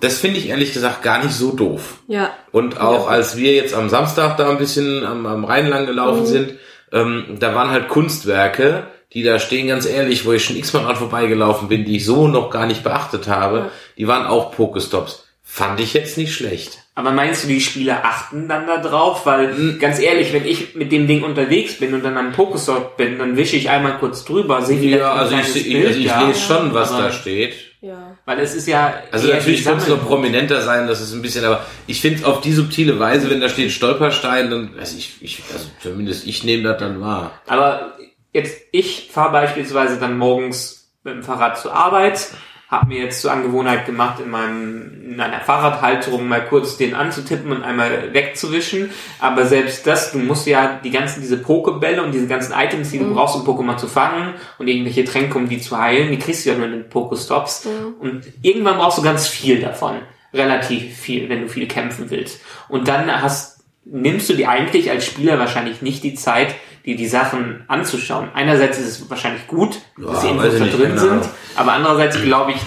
Das finde ich ehrlich gesagt gar nicht so doof. Ja. Und auch als wir jetzt am Samstag da ein bisschen am, am Rhein lang gelaufen sind, ähm, da waren halt Kunstwerke, die da stehen, ganz ehrlich, wo ich schon x-mal dran vorbeigelaufen bin, die ich so noch gar nicht beachtet habe. Die waren auch Pokestops. Fand ich jetzt nicht schlecht. Aber meinst du, die Spieler achten dann da drauf? Weil, ganz ehrlich, wenn ich mit dem Ding unterwegs bin und dann am Pokestop bin, dann wische ich einmal kurz drüber, sehe Ja, ein also ich, kleines ich, Bild, also ich ja. lese schon, was Aber- da steht. Ja. Weil es ist ja... Also eher natürlich könnte es noch prominenter sein, das ist ein bisschen, aber ich finde auf die subtile Weise, wenn da steht Stolperstein, dann, also ich, ich also zumindest ich nehme das dann wahr. Aber jetzt, ich fahre beispielsweise dann morgens mit dem Fahrrad zur Arbeit, habe mir jetzt zur Angewohnheit gemacht, in meinem in einer Fahrradhalterung mal kurz den anzutippen und einmal wegzuwischen. Aber selbst das, du musst ja die ganzen, diese Pokebälle und diese ganzen Items, die du brauchst, um Pokémon zu fangen und irgendwelche Tränke, um die zu heilen, die kriegst du ja nur in den Pokestops. Und irgendwann brauchst du ganz viel davon. Relativ viel, wenn du viel kämpfen willst. Und dann hast, nimmst du dir eigentlich als Spieler wahrscheinlich nicht die Zeit, dir die Sachen anzuschauen. Einerseits ist es wahrscheinlich gut, dass die Ja, Infos da drin keine sind, aber andererseits glaube ich,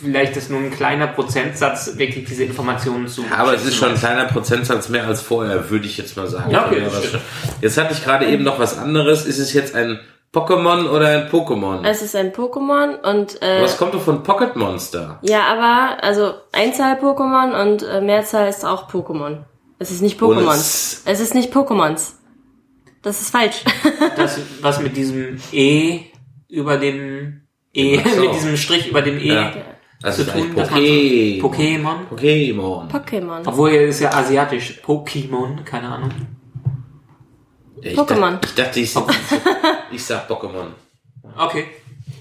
vielleicht ist nur ein kleiner Prozentsatz wirklich diese Informationen zu. Aber es ist schon ein kleiner Prozentsatz mehr als vorher, würde ich jetzt mal sagen. Ja, okay, Ja. Jetzt hatte ich gerade eben noch was anderes. Ist es jetzt ein Pokémon oder ein Pokémon? Es ist ein Pokémon und äh, Was kommt doch von Pocket Monster? ja, aber also Einzahl Pokémon und äh, Mehrzahl ist auch Pokémon. Es ist nicht. S. Es ist nicht Pokémons. Das ist falsch. Das, was mit diesem E über dem E, so. mit diesem Strich über dem E Ja. Das zu ist tun, dass man so, Pokémon. Pokémon. Pokémon. Obwohl er ist ja asiatisch. Pokémon, keine Ahnung. Ich Pokémon. dachte- Ich dachte, ich, ich sag Pokémon. Okay.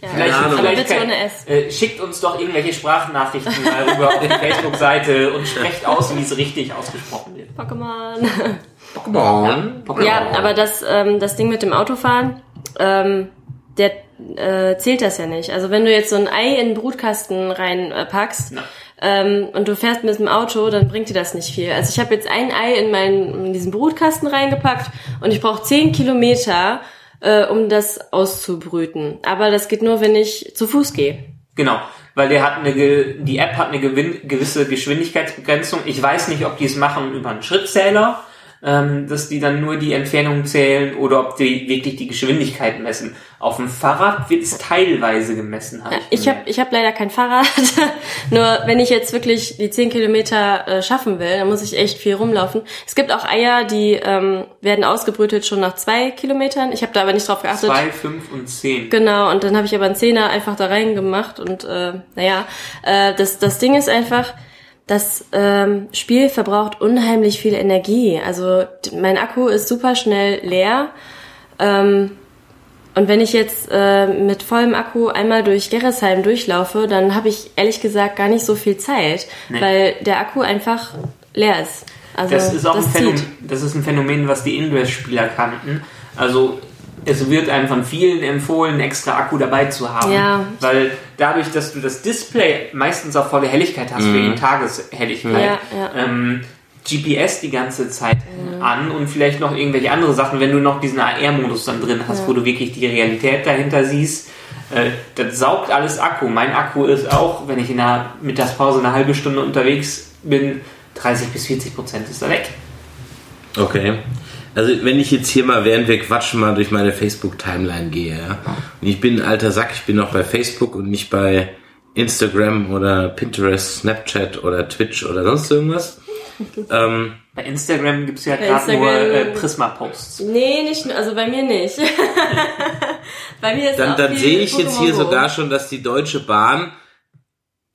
Ja. Vielleicht, Ahnung. vielleicht Bitte kann, ohne S. Äh, schickt uns doch irgendwelche Sprachnachrichten mal rüber auf die Facebook-Seite und sprecht aus, wie es richtig ausgesprochen wird. Pokémon. Pokémon? Pokémon. Ja, aber das, ähm, das Ding mit dem Autofahren, ähm, der äh, zählt das ja nicht. Also wenn du jetzt so ein Ei in den Brutkasten reinpackst äh, ähm, und du fährst mit dem Auto, dann bringt dir das nicht viel. Also ich habe jetzt ein Ei in meinen in diesen Brutkasten reingepackt und ich brauche 10 Kilometer, äh, um das auszubrüten. Aber das geht nur, wenn ich zu Fuß gehe. Genau, weil der hat eine, die App hat eine gewisse Geschwindigkeitsbegrenzung. Ich weiß nicht, ob die es machen über einen Schrittzähler, ähm, dass die dann nur die Entfernung zählen oder ob die wirklich die Geschwindigkeit messen. Auf dem Fahrrad wird es teilweise gemessen. Hab Ja, ich ich habe ich hab leider kein Fahrrad. Nur wenn ich jetzt wirklich die 10 Kilometer äh, schaffen will, dann muss ich echt viel rumlaufen. Es gibt auch Eier, die ähm, werden ausgebrütet schon nach zwei Kilometern. Ich habe da aber nicht drauf geachtet. Zwei, fünf und zehn. Genau, und dann habe ich aber einen Zehner einfach da reingemacht und äh, naja, äh, das, das Ding ist einfach, das ähm, Spiel verbraucht unheimlich viel Energie. Also mein Akku ist super schnell leer. Ähm, und wenn ich jetzt äh, mit vollem Akku einmal durch Gerresheim durchlaufe, dann habe ich ehrlich gesagt gar nicht so viel Zeit, Nee. weil der Akku einfach leer ist. Also Das ist auch ein zieht. Phänomen, das ist ein Phänomen, was die Ingress-Spieler kannten. Also es wird einem von vielen empfohlen, extra Akku dabei zu haben. Ja. Weil dadurch, dass du das Display meistens auf volle Helligkeit hast, für die Tageshelligkeit, Ja, ja. Ähm, GPS die ganze Zeit an und vielleicht noch irgendwelche andere Sachen, wenn du noch diesen AR-Modus dann drin hast, wo du wirklich die Realität dahinter siehst. Äh, das saugt alles Akku. Mein Akku ist auch, wenn ich in der Mittagspause eine halbe Stunde unterwegs bin, 30 bis 40 Prozent ist da weg. Okay. Also wenn ich jetzt hier mal, während wir quatschen, mal durch meine Facebook-Timeline gehe, ja. Und ich bin ein alter Sack, ich bin noch bei Facebook und nicht bei Instagram oder Pinterest, Snapchat oder Twitch oder sonst irgendwas. ähm, Bei Instagram gibt's ja Bei gerade nur äh, Prisma-Posts. Nee, nicht nur, also bei mir nicht. bei mir ist dann dann sehe ich jetzt hier Go. sogar schon, dass die Deutsche Bahn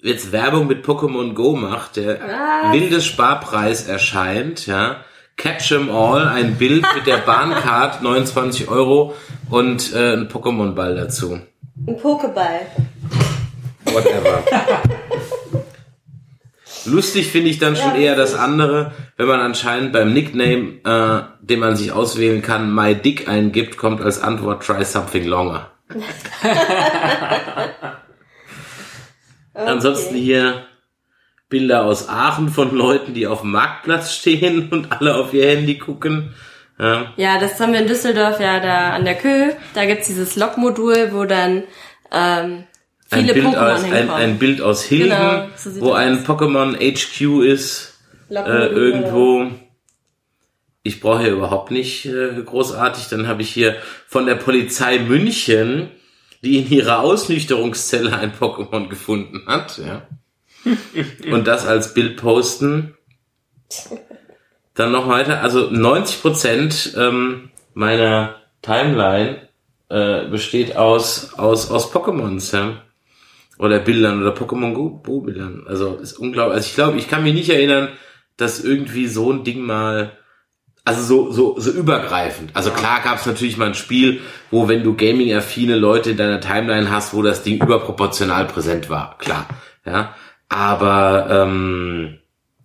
jetzt Werbung mit Pokémon Go macht. Der Was? wilde Sparpreis erscheint, ja. Catch 'em all, ein Bild mit der Bahncard, 29 Euro und äh, ein Pokémon-Ball dazu. ein Pokéball. Whatever. Lustig finde ich dann schon Ja, eher das andere, wenn man anscheinend beim Nickname, äh, den man sich auswählen kann, My Dick eingibt, kommt als Antwort Try Something Longer. Ansonsten hier Bilder aus Aachen von Leuten, die auf dem Marktplatz stehen und alle auf ihr Handy gucken. Ja. Ja, das haben wir in Düsseldorf ja da an der Kö. Da gibt's dieses Log-Modul, wo dann ähm, Ein, viele Bild Pokémon aus, ein, ein Bild aus Hilden, Genau, so wo ein. Pokémon HQ ist. äh, irgendwo. Ich brauche hier überhaupt nicht äh, großartig. Dann habe ich hier von der Polizei München, die in ihrer Ausnüchterungszelle ein Pokémon gefunden hat. Ja. Und das als Bild posten. Dann noch weiter. Also 90 Prozent ähm, meiner Timeline äh, besteht aus aus aus Pokémons. Ja oder Bildern oder Pokémon Go Go Bildern. Also ist unglaublich. Also ich glaube, ich kann mich nicht erinnern, dass irgendwie so ein Ding mal also so so so übergreifend. Also klar gab es natürlich mal ein Spiel, wo wenn du Gaming affine Leute in deiner Timeline hast, wo das Ding überproportional präsent war, klar, ja. Aber ähm,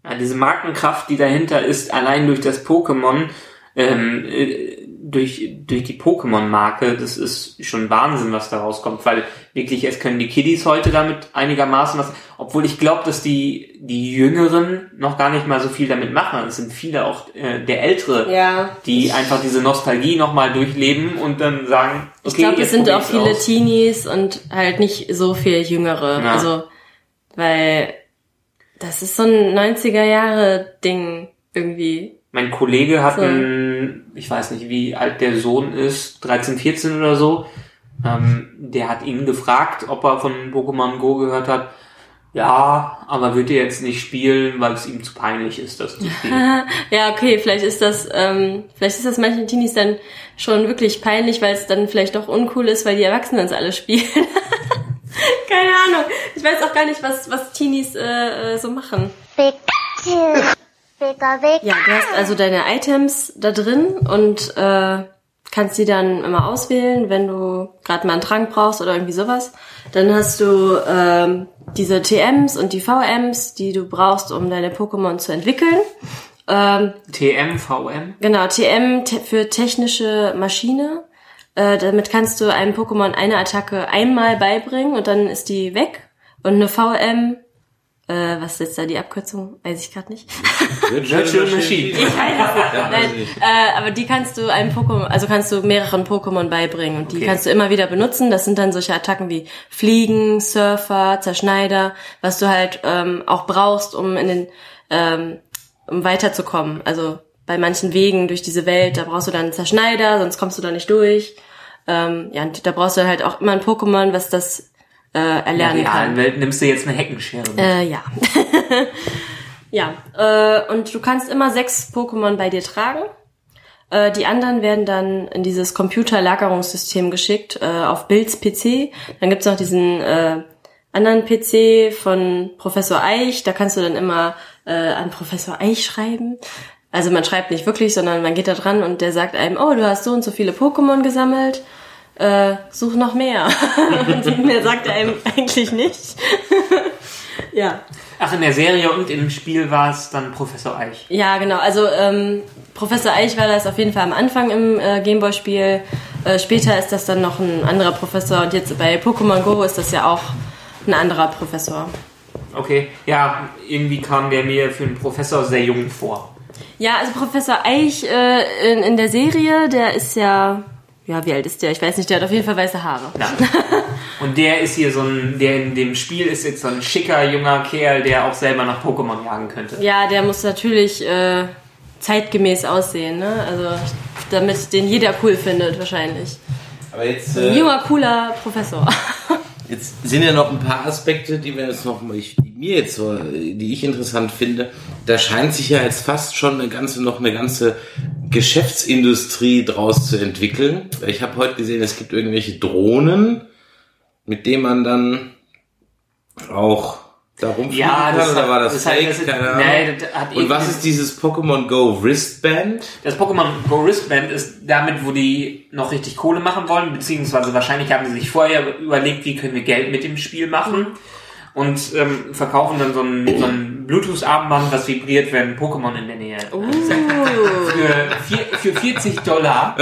Ja, diese Markenkraft, die dahinter ist, allein durch das Pokémon, ähm, äh, durch, durch die Pokémon-Marke, das ist schon Wahnsinn, was da rauskommt, weil wirklich, es können die Kiddies heute damit einigermaßen was, obwohl ich glaube, dass die, die Jüngeren noch gar nicht mal so viel damit machen. Es sind viele auch äh, der Ältere, Ja. die einfach diese Nostalgie nochmal durchleben und dann sagen, okay, Ich glaube, es sind auch viele aus. Teenies und halt nicht so viel Jüngere. Ja. Also, weil das ist so ein 90er Jahre Ding irgendwie. Mein Kollege hat So. einen, ich weiß nicht, wie alt der Sohn ist, 13, 14 oder so. Ähm, der hat ihn gefragt, ob er von Pokémon Go gehört hat. Ja, aber wird er jetzt nicht spielen, weil es ihm zu peinlich ist, das zu spielen. Ja, okay, vielleicht ist das, ähm, vielleicht ist das manchen Teenies dann schon wirklich peinlich, weil es dann vielleicht doch uncool ist, weil die Erwachsenen es alle spielen. Keine Ahnung. Ich weiß auch gar nicht, was, was Teenies äh, äh, so machen. Pikachu. Ja, du hast also deine Items da drin und äh, kannst die dann immer auswählen, wenn du gerade mal einen Trank brauchst oder irgendwie sowas. Dann hast du ähm, diese TMs und die VMs, die du brauchst, um deine Pokémon zu entwickeln. Ähm, TM, VM. genau, TM te für technische Maschine. Äh, damit kannst du einem Pokémon eine Attacke einmal beibringen und dann ist die weg. Und eine VM, äh, was ist jetzt da die Abkürzung? Weiß ich gerade nicht. Virtual Machine. Ich weiß es. Ja, Nein, ich nicht. äh, aber die kannst du einem Pokémon, also kannst du mehreren Pokémon beibringen und die Okay. kannst du immer wieder benutzen. Das sind dann solche Attacken wie Fliegen, Surfer, Zerschneider, was du halt ähm, auch brauchst, um in den, ähm, um weiterzukommen. Also bei manchen Wegen durch diese Welt, da brauchst du dann einen Zerschneider, sonst kommst du da nicht durch. Ähm, ja, und da brauchst du halt auch immer ein Pokémon, was das äh, In der erlernen kann. realen Welt nimmst du jetzt eine Heckenschere. mit. Äh, ja. ja, äh, und du kannst immer sechs Pokémon bei dir tragen. Äh, die anderen werden dann in dieses Computerlagerungssystem geschickt, äh, auf Bills PC. Dann gibt's noch diesen äh, anderen PC von Professor Eich. Da kannst du dann immer äh, an Professor Eich schreiben. Also man schreibt nicht wirklich, sondern man geht da dran und der sagt einem, oh, du hast so und so viele Pokémon gesammelt. Äh, such noch mehr. mehr sagt er einem eigentlich nicht. ja. Ach, in der Serie und im Spiel war es dann Professor Eich. Ja, genau. Also ähm, Professor Eich war das auf jeden Fall am Anfang im äh, Gameboy-Spiel. Äh, später ist das dann noch ein anderer Professor und jetzt bei Pokémon Go ist das ja auch ein anderer Professor. Okay, ja, irgendwie kam der mir für einen Professor sehr jung vor. Ja, also Professor Eich äh, in, in der Serie, der ist ja, ja, wie alt ist der? Ich weiß nicht, der hat auf jeden Fall weiße Haare. Ja. Und der ist hier so ein, der in dem Spiel ist jetzt so ein schicker junger Kerl, der auch selber nach Pokémon jagen könnte. Ja, der muss natürlich äh, zeitgemäß aussehen, ne? Also damit den jeder cool findet wahrscheinlich. Aber jetzt, Ein äh, junger, cooler Professor. jetzt sind ja noch ein paar Aspekte, die wir jetzt noch mal, ich, die mir jetzt so, die ich interessant finde. Da scheint sich ja jetzt fast schon eine ganze, noch eine ganze Geschäftsindustrie draus zu entwickeln. Ich habe heute gesehen, es gibt irgendwelche Drohnen, mit denen man dann auch da rumfliegen Ja, kann, das oder hat- war das, das hat- fake? das Keine Ahnung. nee, das hat Und was ist dieses Pokémon Go Wristband? Das Pokémon Go Wristband ist damit, wo die noch richtig Kohle machen wollen, beziehungsweise wahrscheinlich haben sie sich vorher überlegt, wie können wir Geld mit dem Spiel machen und ähm, verkaufen dann so ein, so ein Bluetooth-Armband, was vibriert, wenn Pokémon in der Nähe Uh, für, vier, für 40 Dollar.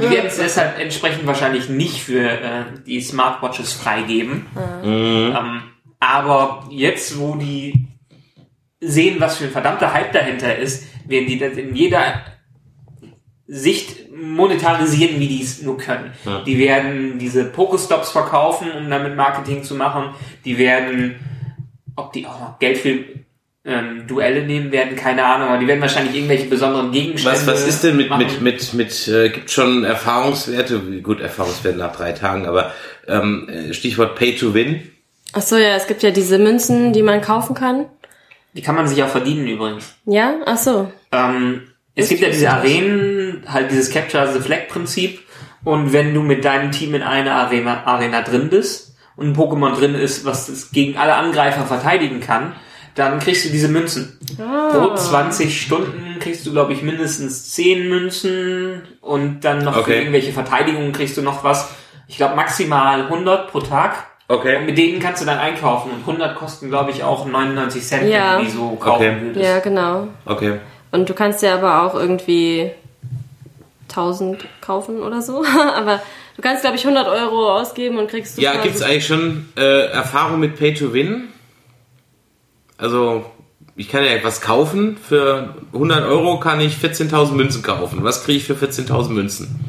Die werden es deshalb entsprechend wahrscheinlich nicht für äh, die Smartwatches freigeben. Ähm, aber jetzt, wo die sehen, was für ein verdammter Hype dahinter ist, werden die das in jeder Sicht monetarisieren, wie die es nur können. Ja. Die werden diese Pokestops verkaufen, um damit Marketing zu machen. Die werden, ob die auch noch Geld für ähm, Duelle nehmen werden, keine Ahnung, aber die werden wahrscheinlich irgendwelche besonderen Gegenstände Was, was ist denn mit, machen. mit, mit, mit, äh, gibt schon Erfahrungswerte, gut, Erfahrungswerte nach drei Tagen, aber ähm, äh, Stichwort Pay to Win. Ach so, ja, es gibt ja diese Münzen, die man kaufen kann. Die kann man sich auch verdienen übrigens. Ja, ach so. Ähm, es gibt ja diese Arenen, halt dieses Capture the Flag Prinzip. Und wenn du mit deinem Team in einer Arena, Arena drin bist und ein Pokémon drin ist, was es gegen alle Angreifer verteidigen kann, dann kriegst du diese Münzen. Pro 20 Stunden kriegst du, glaube ich, mindestens 10 Münzen und dann noch für Okay. irgendwelche Verteidigungen kriegst du noch was. Ich glaube maximal 100 pro Tag. Und Okay. mit denen kannst du dann einkaufen. Und 100 kosten, glaube ich, auch 99 Cent, Ja. wenn du die so kaufen Okay. würdest. Ja, genau. Okay. Und du kannst ja aber auch irgendwie 1000 kaufen oder so. aber du kannst, glaube ich, 100 Euro ausgeben und kriegst Ja, super- gibt's eigentlich schon äh, Erfahrung mit Pay to Win? Also, ich kann ja etwas kaufen. Für 100 Euro kann ich 14.000 Münzen kaufen. Was kriege ich für 14.000 Münzen?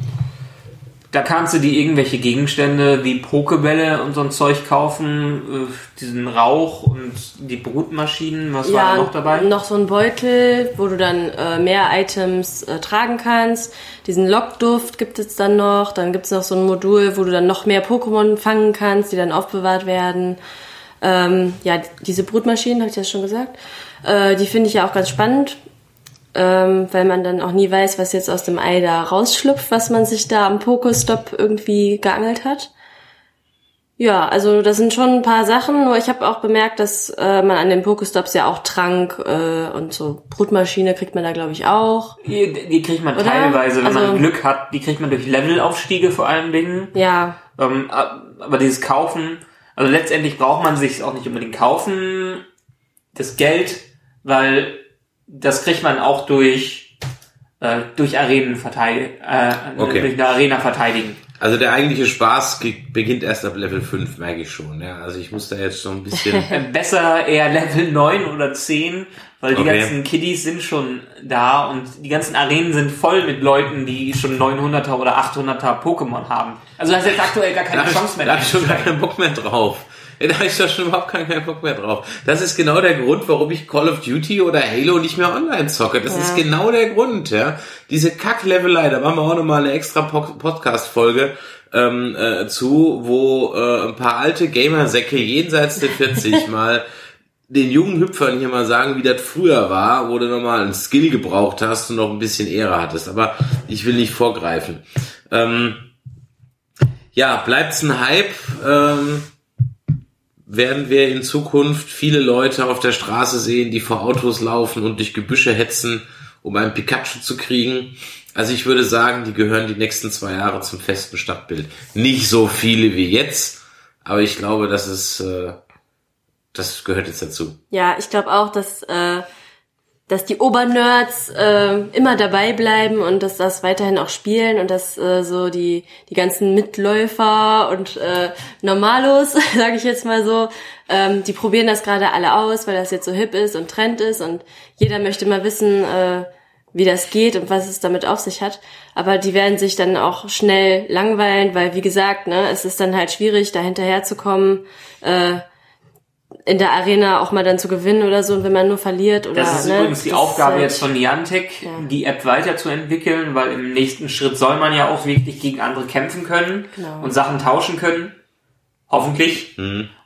Da kannst du dir irgendwelche Gegenstände wie Pokebälle und so ein Zeug kaufen, äh, diesen Rauch und die Brutmaschinen, was war ja, da noch dabei? noch so ein Beutel, wo du dann äh, mehr Items äh, tragen kannst. Diesen Lockduft gibt es dann noch. Dann gibt es noch so ein Modul, wo du dann noch mehr Pokémon fangen kannst, die dann aufbewahrt werden. Ähm, ja, diese Brutmaschinen, habe ich das schon gesagt, äh, die finde ich ja auch ganz spannend, ähm, weil man dann auch nie weiß, was jetzt aus dem Ei da rausschlüpft, was man sich da am Pokestop irgendwie geangelt hat. Ja, also das sind schon ein paar Sachen, nur ich habe auch bemerkt, dass äh, man an den Pokestops ja auch Trank äh, und so Brutmaschine kriegt man da glaube ich auch. Die, die kriegt man Oder? teilweise, wenn Also- man Glück hat, die kriegt man durch Levelaufstiege vor allen Dingen. Ja, Ähm, aber dieses Kaufen, also letztendlich braucht man sich auch nicht unbedingt kaufen, das Geld, weil das kriegt man auch durch äh, durch Arenen verteidigen, äh, Okay. durch eine Arena verteidigen. Also der eigentliche Spaß beginnt erst ab Level 5, merke ich schon. Ja, also ich muss da jetzt schon ein bisschen. Besser eher Level 9 oder 10, weil die Okay. ganzen Kiddies sind schon da und die ganzen Arenen sind voll mit Leuten, die schon 900er oder 800er Pokémon haben. Also du hast jetzt aktuell gar keine da Chance mehr. hab ich schon gar keinen Bock mehr drauf. da habe ich doch schon überhaupt keinen, keinen Bock mehr drauf. Das ist genau der Grund, warum ich Call of Duty oder Halo nicht mehr online zocke. Das Ja. ist genau der Grund, ja. Diese Kack-Levelei, da machen wir auch nochmal eine extra Po- Podcast-Folge ähm, äh, zu, wo äh, ein paar alte Gamersäcke jenseits der 40 mal den jungen Hüpfern hier mal sagen, wie das früher war, wo du nochmal einen Skill gebraucht hast und noch ein bisschen Ehre hattest. Aber ich will nicht vorgreifen. Ähm, ja, bleibt's ein Hype? Ähm, werden wir in Zukunft viele Leute auf der Straße sehen, die vor Autos laufen und durch Gebüsche hetzen, um einen Pikachu zu kriegen? Also ich würde sagen, die gehören die nächsten zwei Jahre zum festen Stadtbild. Nicht so viele wie jetzt, aber ich glaube, das ist, äh, das gehört jetzt dazu. Ja, ich glaube auch, dass, äh, dass die Obernerds äh, immer dabei bleiben und dass das weiterhin auch spielen und dass äh, so die die ganzen Mitläufer und äh, Normalos, sage ich jetzt mal so, ähm, die probieren das gerade alle aus, weil das jetzt so hip ist und Trend ist und jeder möchte mal wissen, äh, wie das geht und was es damit auf sich hat. Aber die werden sich dann auch schnell langweilen, weil wie gesagt, ne, es ist dann halt schwierig, da hinterherzukommen. Äh, in der Arena auch mal dann zu gewinnen oder so, und wenn man nur verliert oder Das ist ne, übrigens die das Aufgabe ist jetzt von Niantic, die App weiterzuentwickeln, weil im nächsten Schritt soll man ja auch wirklich gegen andere kämpfen können Genau. und Sachen tauschen können. Hoffentlich.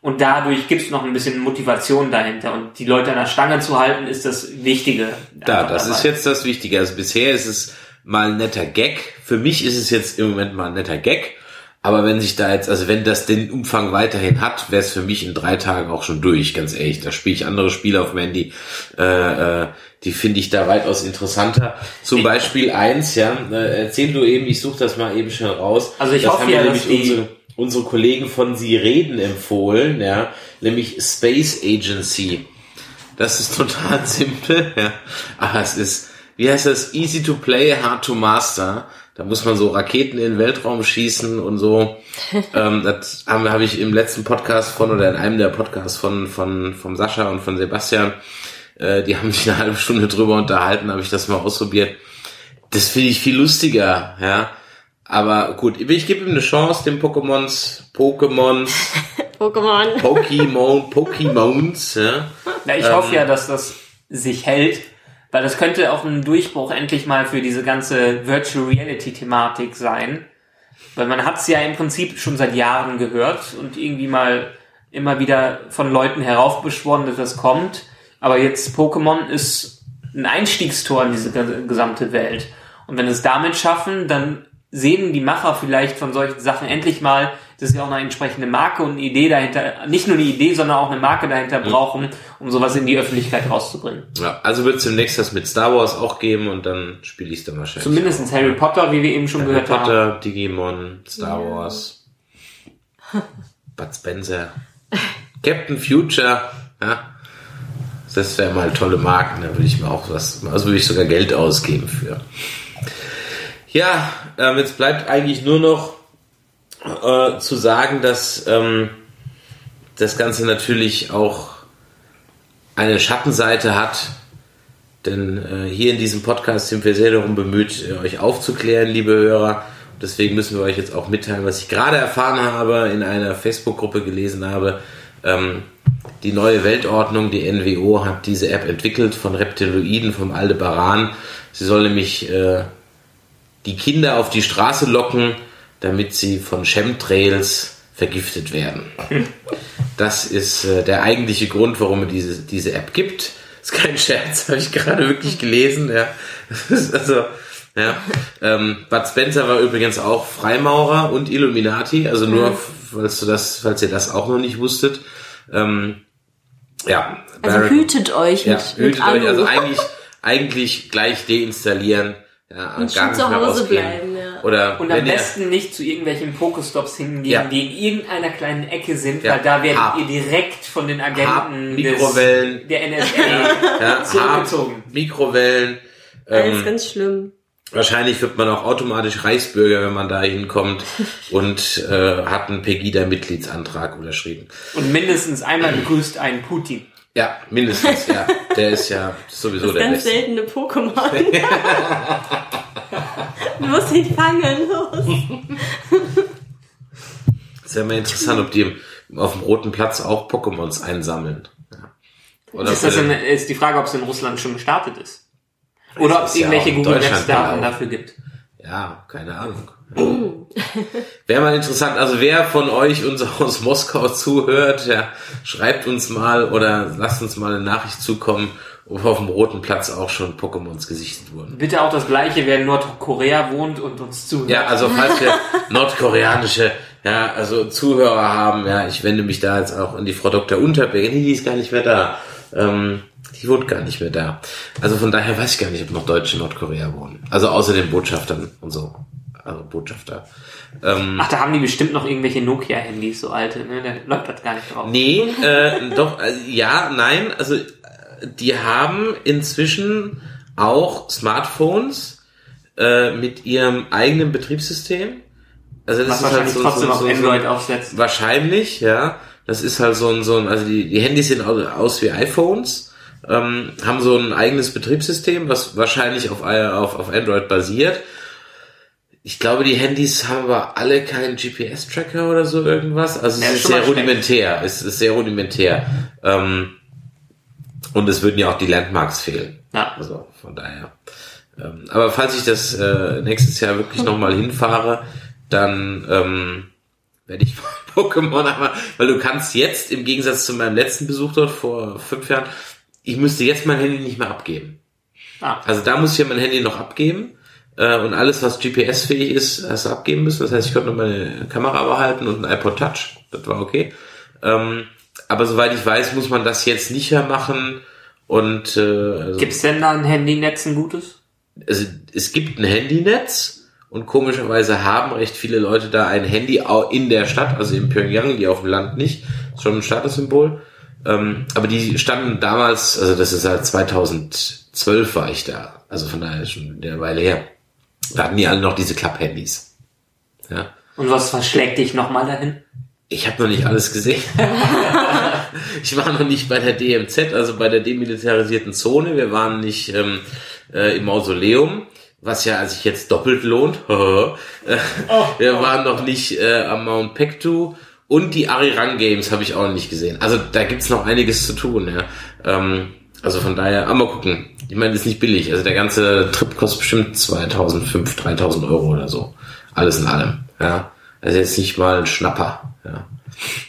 Und dadurch gibt es noch ein bisschen Motivation dahinter. Und die Leute an der Stange zu halten, ist das Wichtige. Da, das dabei. ist jetzt das Wichtige. Also bisher ist es mal ein netter Gag. Für mich ist es jetzt im Moment mal ein netter Gag. Aber wenn sich da jetzt, also wenn das den Umfang weiterhin hat, wäre es für mich in drei Tagen auch schon durch, ganz ehrlich. Da spiele ich andere Spiele auf dem Handy, äh, äh, die finde ich da weitaus interessanter. Zum Beispiel eins, ja, äh, erzähl du eben, ich suche das mal eben schnell raus. Also ich das hoffe ja, nämlich dass die- unsere, unsere Kollegen von Sie reden empfohlen, ja, nämlich Space Agency. Das ist total simpel, ja. Aber es ist, wie heißt das? Easy to play, hard to master. Da muss man so Raketen in den Weltraum schießen und so. ähm, das habe hab ich im letzten Podcast von oder in einem der Podcasts von, von, vom Sascha und von Sebastian, äh, die haben sich eine halbe Stunde drüber unterhalten, habe ich das mal ausprobiert. Das finde ich viel lustiger, ja. Aber gut, ich gebe ihm eine Chance, dem Pokémons, Pokémons, Pokémon. Pokémon, Pokémons, ja. Na, ich Ähm. hoffe ja, dass das sich hält, weil das könnte auch ein Durchbruch endlich mal für diese ganze Virtual Reality Thematik sein. Weil man hat es ja im Prinzip schon seit Jahren gehört und irgendwie mal immer wieder von Leuten heraufbeschworen, dass das kommt. Aber jetzt Pokémon ist ein Einstiegstor in diese ge- gesamte Welt. Und wenn es damit schaffen, dann sehen die Macher vielleicht von solchen Sachen endlich mal, dass sie auch eine entsprechende Marke und eine Idee dahinter, nicht nur eine Idee, sondern auch eine Marke dahinter brauchen, um sowas in die Öffentlichkeit rauszubringen. Ja, also wird es demnächst das mit Star Wars auch geben und dann spiele ich es dann wahrscheinlich. Zumindest Harry Potter, wie wir eben schon Harry gehört haben. Potter, Digimon, Star Wars, Bud Spencer, Captain Future, ja. Das wäre mal tolle Marken, da würde ich mir auch was, also würde ich sogar Geld ausgeben für. Ja, ähm, jetzt bleibt eigentlich nur noch äh, zu sagen, dass ähm, das Ganze natürlich auch eine Schattenseite hat, denn äh, hier in diesem Podcast sind wir sehr darum bemüht, äh, euch aufzuklären, liebe Hörer. Deswegen müssen wir euch jetzt auch mitteilen, was ich gerade erfahren habe, in einer Facebook-Gruppe gelesen habe. Ähm, die neue Weltordnung, die NWO, hat diese App entwickelt von Reptiloiden, vom Aldebaran. Sie soll nämlich äh, die Kinder auf die Straße locken, damit sie von Chemtrails vergiftet werden. Das ist äh, der eigentliche Grund, warum es diese, diese App gibt. ist kein Scherz, habe ich gerade wirklich gelesen. Ja. Also, ja. Ähm, Bud Spencer war übrigens auch Freimaurer und Illuminati, also nur, falls du das, falls ihr das auch noch nicht wusstet. Ähm, ja. Also Barack- hütet euch ja, mit, mit hütet Alu. euch, also eigentlich, eigentlich gleich deinstallieren. Ja, Und gar nicht zu Hause bleiben, ja. Oder Und am wenn ihr, besten nicht zu irgendwelchen Pokestops hingehen, Ja. die in irgendeiner kleinen Ecke sind, Ja. weil da werdet Hab. ihr direkt von den Agenten Mikrowellen. des, der NSA ja, zurückgezogen. Hab, Mikrowellen. Alles Ähm, ganz schlimm. wahrscheinlich wird man auch automatisch Reichsbürger, wenn man da hinkommt und äh, hat einen Pegida-Mitgliedsantrag unterschrieben. Und mindestens einmal begrüßt einen Putin. Ja, mindestens, ja. Der ist ja sowieso der Ganz Beste. seltene Pokémon. du musst ihn fangen, los. Das wäre mal interessant, ob die auf dem Roten Platz auch Pokémons einsammeln. Ja. Oder Ist, das in, ist die Frage, ob es in Russland schon gestartet ist. Oder ob es ist ja irgendwelche auch in Google Deutschland Maps Daten gelaufen. dafür gibt. Ja, keine Ahnung. Wäre mal interessant, also wer von euch uns aus Moskau zuhört, ja, schreibt uns mal oder lasst uns mal eine Nachricht zukommen, auf dem Roten Platz auch schon Pokémons gesichtet wurden. Bitte auch das gleiche, wer in Nordkorea wohnt und uns zuhört. Ja, also falls wir nordkoreanische, ja, also Zuhörer haben, ja, ich wende mich da jetzt auch an die Frau Dr. Unterberg. Nee, die ist gar nicht mehr da. Ähm, die wohnt gar nicht mehr da. Also von daher weiß ich gar nicht, ob noch Deutsche in Nordkorea wohnen. Also außer den Botschaftern und so. Also Botschafter. Ähm, Ach, da haben die bestimmt noch irgendwelche Nokia-Handys, so alte, ne? Da läuft das gar nicht drauf. Nee, äh, doch, äh, ja, nein, also die haben inzwischen auch Smartphones äh, mit ihrem eigenen Betriebssystem. Also Was wahrscheinlich trotzdem auf Android aufsetzt. Wahrscheinlich, ja. Das ist halt so ein, so ein also die, die Handys sehen aus, wie iPhones, ähm, haben so ein eigenes Betriebssystem, was wahrscheinlich auf, auf, auf Android basiert. Ich glaube, die Handys haben aber alle keinen GPS-Tracker oder so irgendwas. Also Ja, es ist ist sehr rudimentär. Es ist sehr rudimentär. Ähm, und es würden ja auch die Landmarks fehlen. Ja. Also von daher. Ähm, aber falls ich das äh, nächstes Jahr wirklich nochmal hinfahre, dann ähm, werde ich Pokémon aber, weil du kannst jetzt im Gegensatz zu meinem letzten Besuch dort vor fünf Jahren, ich müsste jetzt mein Handy nicht mehr abgeben. Ah. Also da muss ich ja mein Handy noch abgeben äh, und alles, was GPS-fähig ist, hast du abgeben müssen. Das heißt, ich konnte meine Kamera behalten und ein iPod Touch. Das war okay. Ähm, aber soweit ich weiß, muss man das jetzt nicht mehr machen. Und äh, also, Gibt's denn da ein Handynetz, ein gutes? also es gibt ein Handynetz und komischerweise haben recht viele Leute da ein Handy in der Stadt, also in Pyongyang, die auf dem Land nicht. Ist schon ein Statussymbol. Ähm, aber die standen damals, also das ist seit 2012 war ich da, also von daher schon eine Weile her. Da hatten die alle noch diese Klapp-Handys. Ja. Und was verschlägt dich nochmal dahin? Ich habe noch nicht alles gesehen. ich war noch nicht bei der DMZ, also bei der demilitarisierten Zone. Wir waren nicht ähm, äh, im Mausoleum, was ja sich jetzt doppelt lohnt. Äh, Wir waren noch nicht äh, am Mount Pektu und die Arirang Games habe ich auch noch nicht gesehen. Also da gibt's noch einiges zu tun. Ja. Ähm, also von daher, aber mal gucken. Ich meine, das ist nicht billig. Also der ganze Trip kostet bestimmt 2005, 3000 Euro oder so. Alles in allem. Ja. Also jetzt nicht mal ein Schnapper. Ja.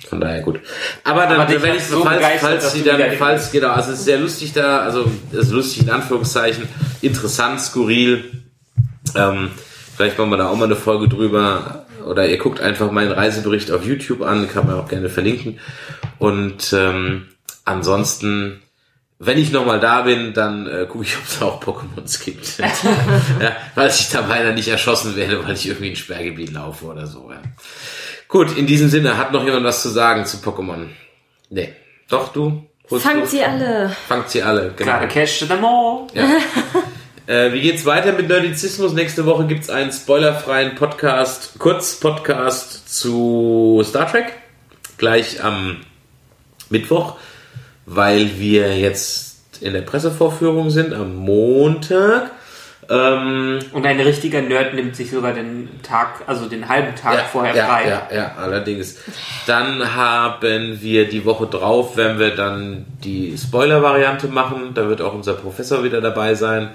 Von daher gut. Aber dann, Aber wenn ich, so falls, falls sie dann, falls, genau, also es ist sehr lustig da, also, es ist lustig in Anführungszeichen, interessant, skurril, ähm, vielleicht machen wir da auch mal eine Folge drüber, oder ihr guckt einfach meinen Reisebericht auf YouTube an, kann man auch gerne verlinken, und, ähm, ansonsten, wenn ich nochmal da bin, dann äh, gucke ich, ob es auch Pokémons gibt. ja, weil ich dabei dann nicht erschossen werde, weil ich irgendwie in ein Sperrgebiet laufe oder so. Ja. Gut, in diesem Sinne, hat noch jemand was zu sagen zu Pokémon? Nee. Doch, du? Holst Fangt du? sie alle. Fangt sie alle, genau. Klare Cash to them all. Äh, wie geht's weiter mit Nerdizismus? Nächste Woche gibt's einen spoilerfreien Podcast, Kurz-Podcast zu Star Trek. Gleich am Mittwoch, weil wir jetzt in der Pressevorführung sind, am Montag. Ähm, Und ein richtiger Nerd nimmt sich sogar den Tag, also den halben Tag vorher ja, frei. Ja, ja, allerdings. Dann haben wir die Woche drauf, werden wir dann die Spoiler-Variante machen. Da wird auch unser Professor wieder dabei sein.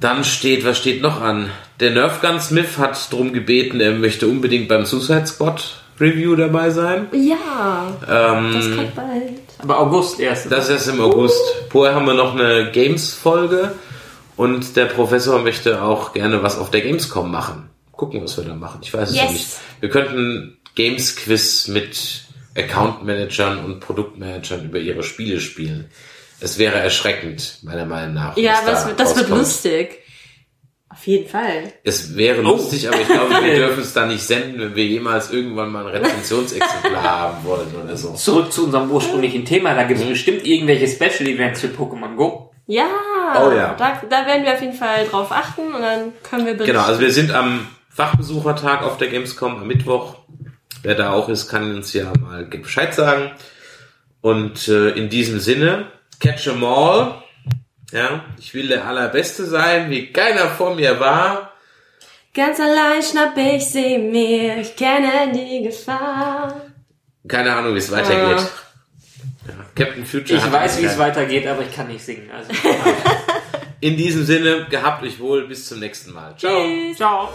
Dann steht, was steht noch an? Der Nerf Gun Smith hat drum gebeten, er möchte unbedingt beim Suicide Squad Review dabei sein. Ja, Ähm, das kommt bald. Aber August erst. das ist erst im August. Vorher haben wir noch eine Games-Folge und der Professor möchte auch gerne was auf der Gamescom machen. Gucken, was wir da machen. Ich weiß es Yes. noch nicht. Wir könnten Games-Quiz mit Account-Managern und Produktmanagern über ihre Spiele spielen. Es wäre erschreckend, meiner Meinung nach. Ja, was da das, das wird rauskommt. lustig. Auf jeden Fall. Es wäre lustig, aber ich glaube, wir dürfen es da nicht senden, wenn wir jemals irgendwann mal ein Rezensionsexemplar haben wollen oder so. Zurück zu unserem ursprünglichen Thema. Da gibt es bestimmt irgendwelche Special Events für Pokémon Go. Ja, Oh ja. Da, da werden wir auf jeden Fall drauf achten und dann können wir berichten. Genau, also wir sind am Fachbesuchertag auf der Gamescom am Mittwoch. Wer da auch ist, kann uns ja mal Bescheid sagen. Und äh, in diesem Sinne, catch 'em all. Ja, ich will der Allerbeste sein, wie keiner vor mir war. Ganz allein schnapp ich sie mir, ich kenne die Gefahr. Keine Ahnung, wie es weitergeht. Ja, Captain Future. Ich weiß, wie es weitergeht, aber ich kann nicht singen. Also, In diesem Sinne, gehabt euch wohl, bis zum nächsten Mal. Ciao. ciao.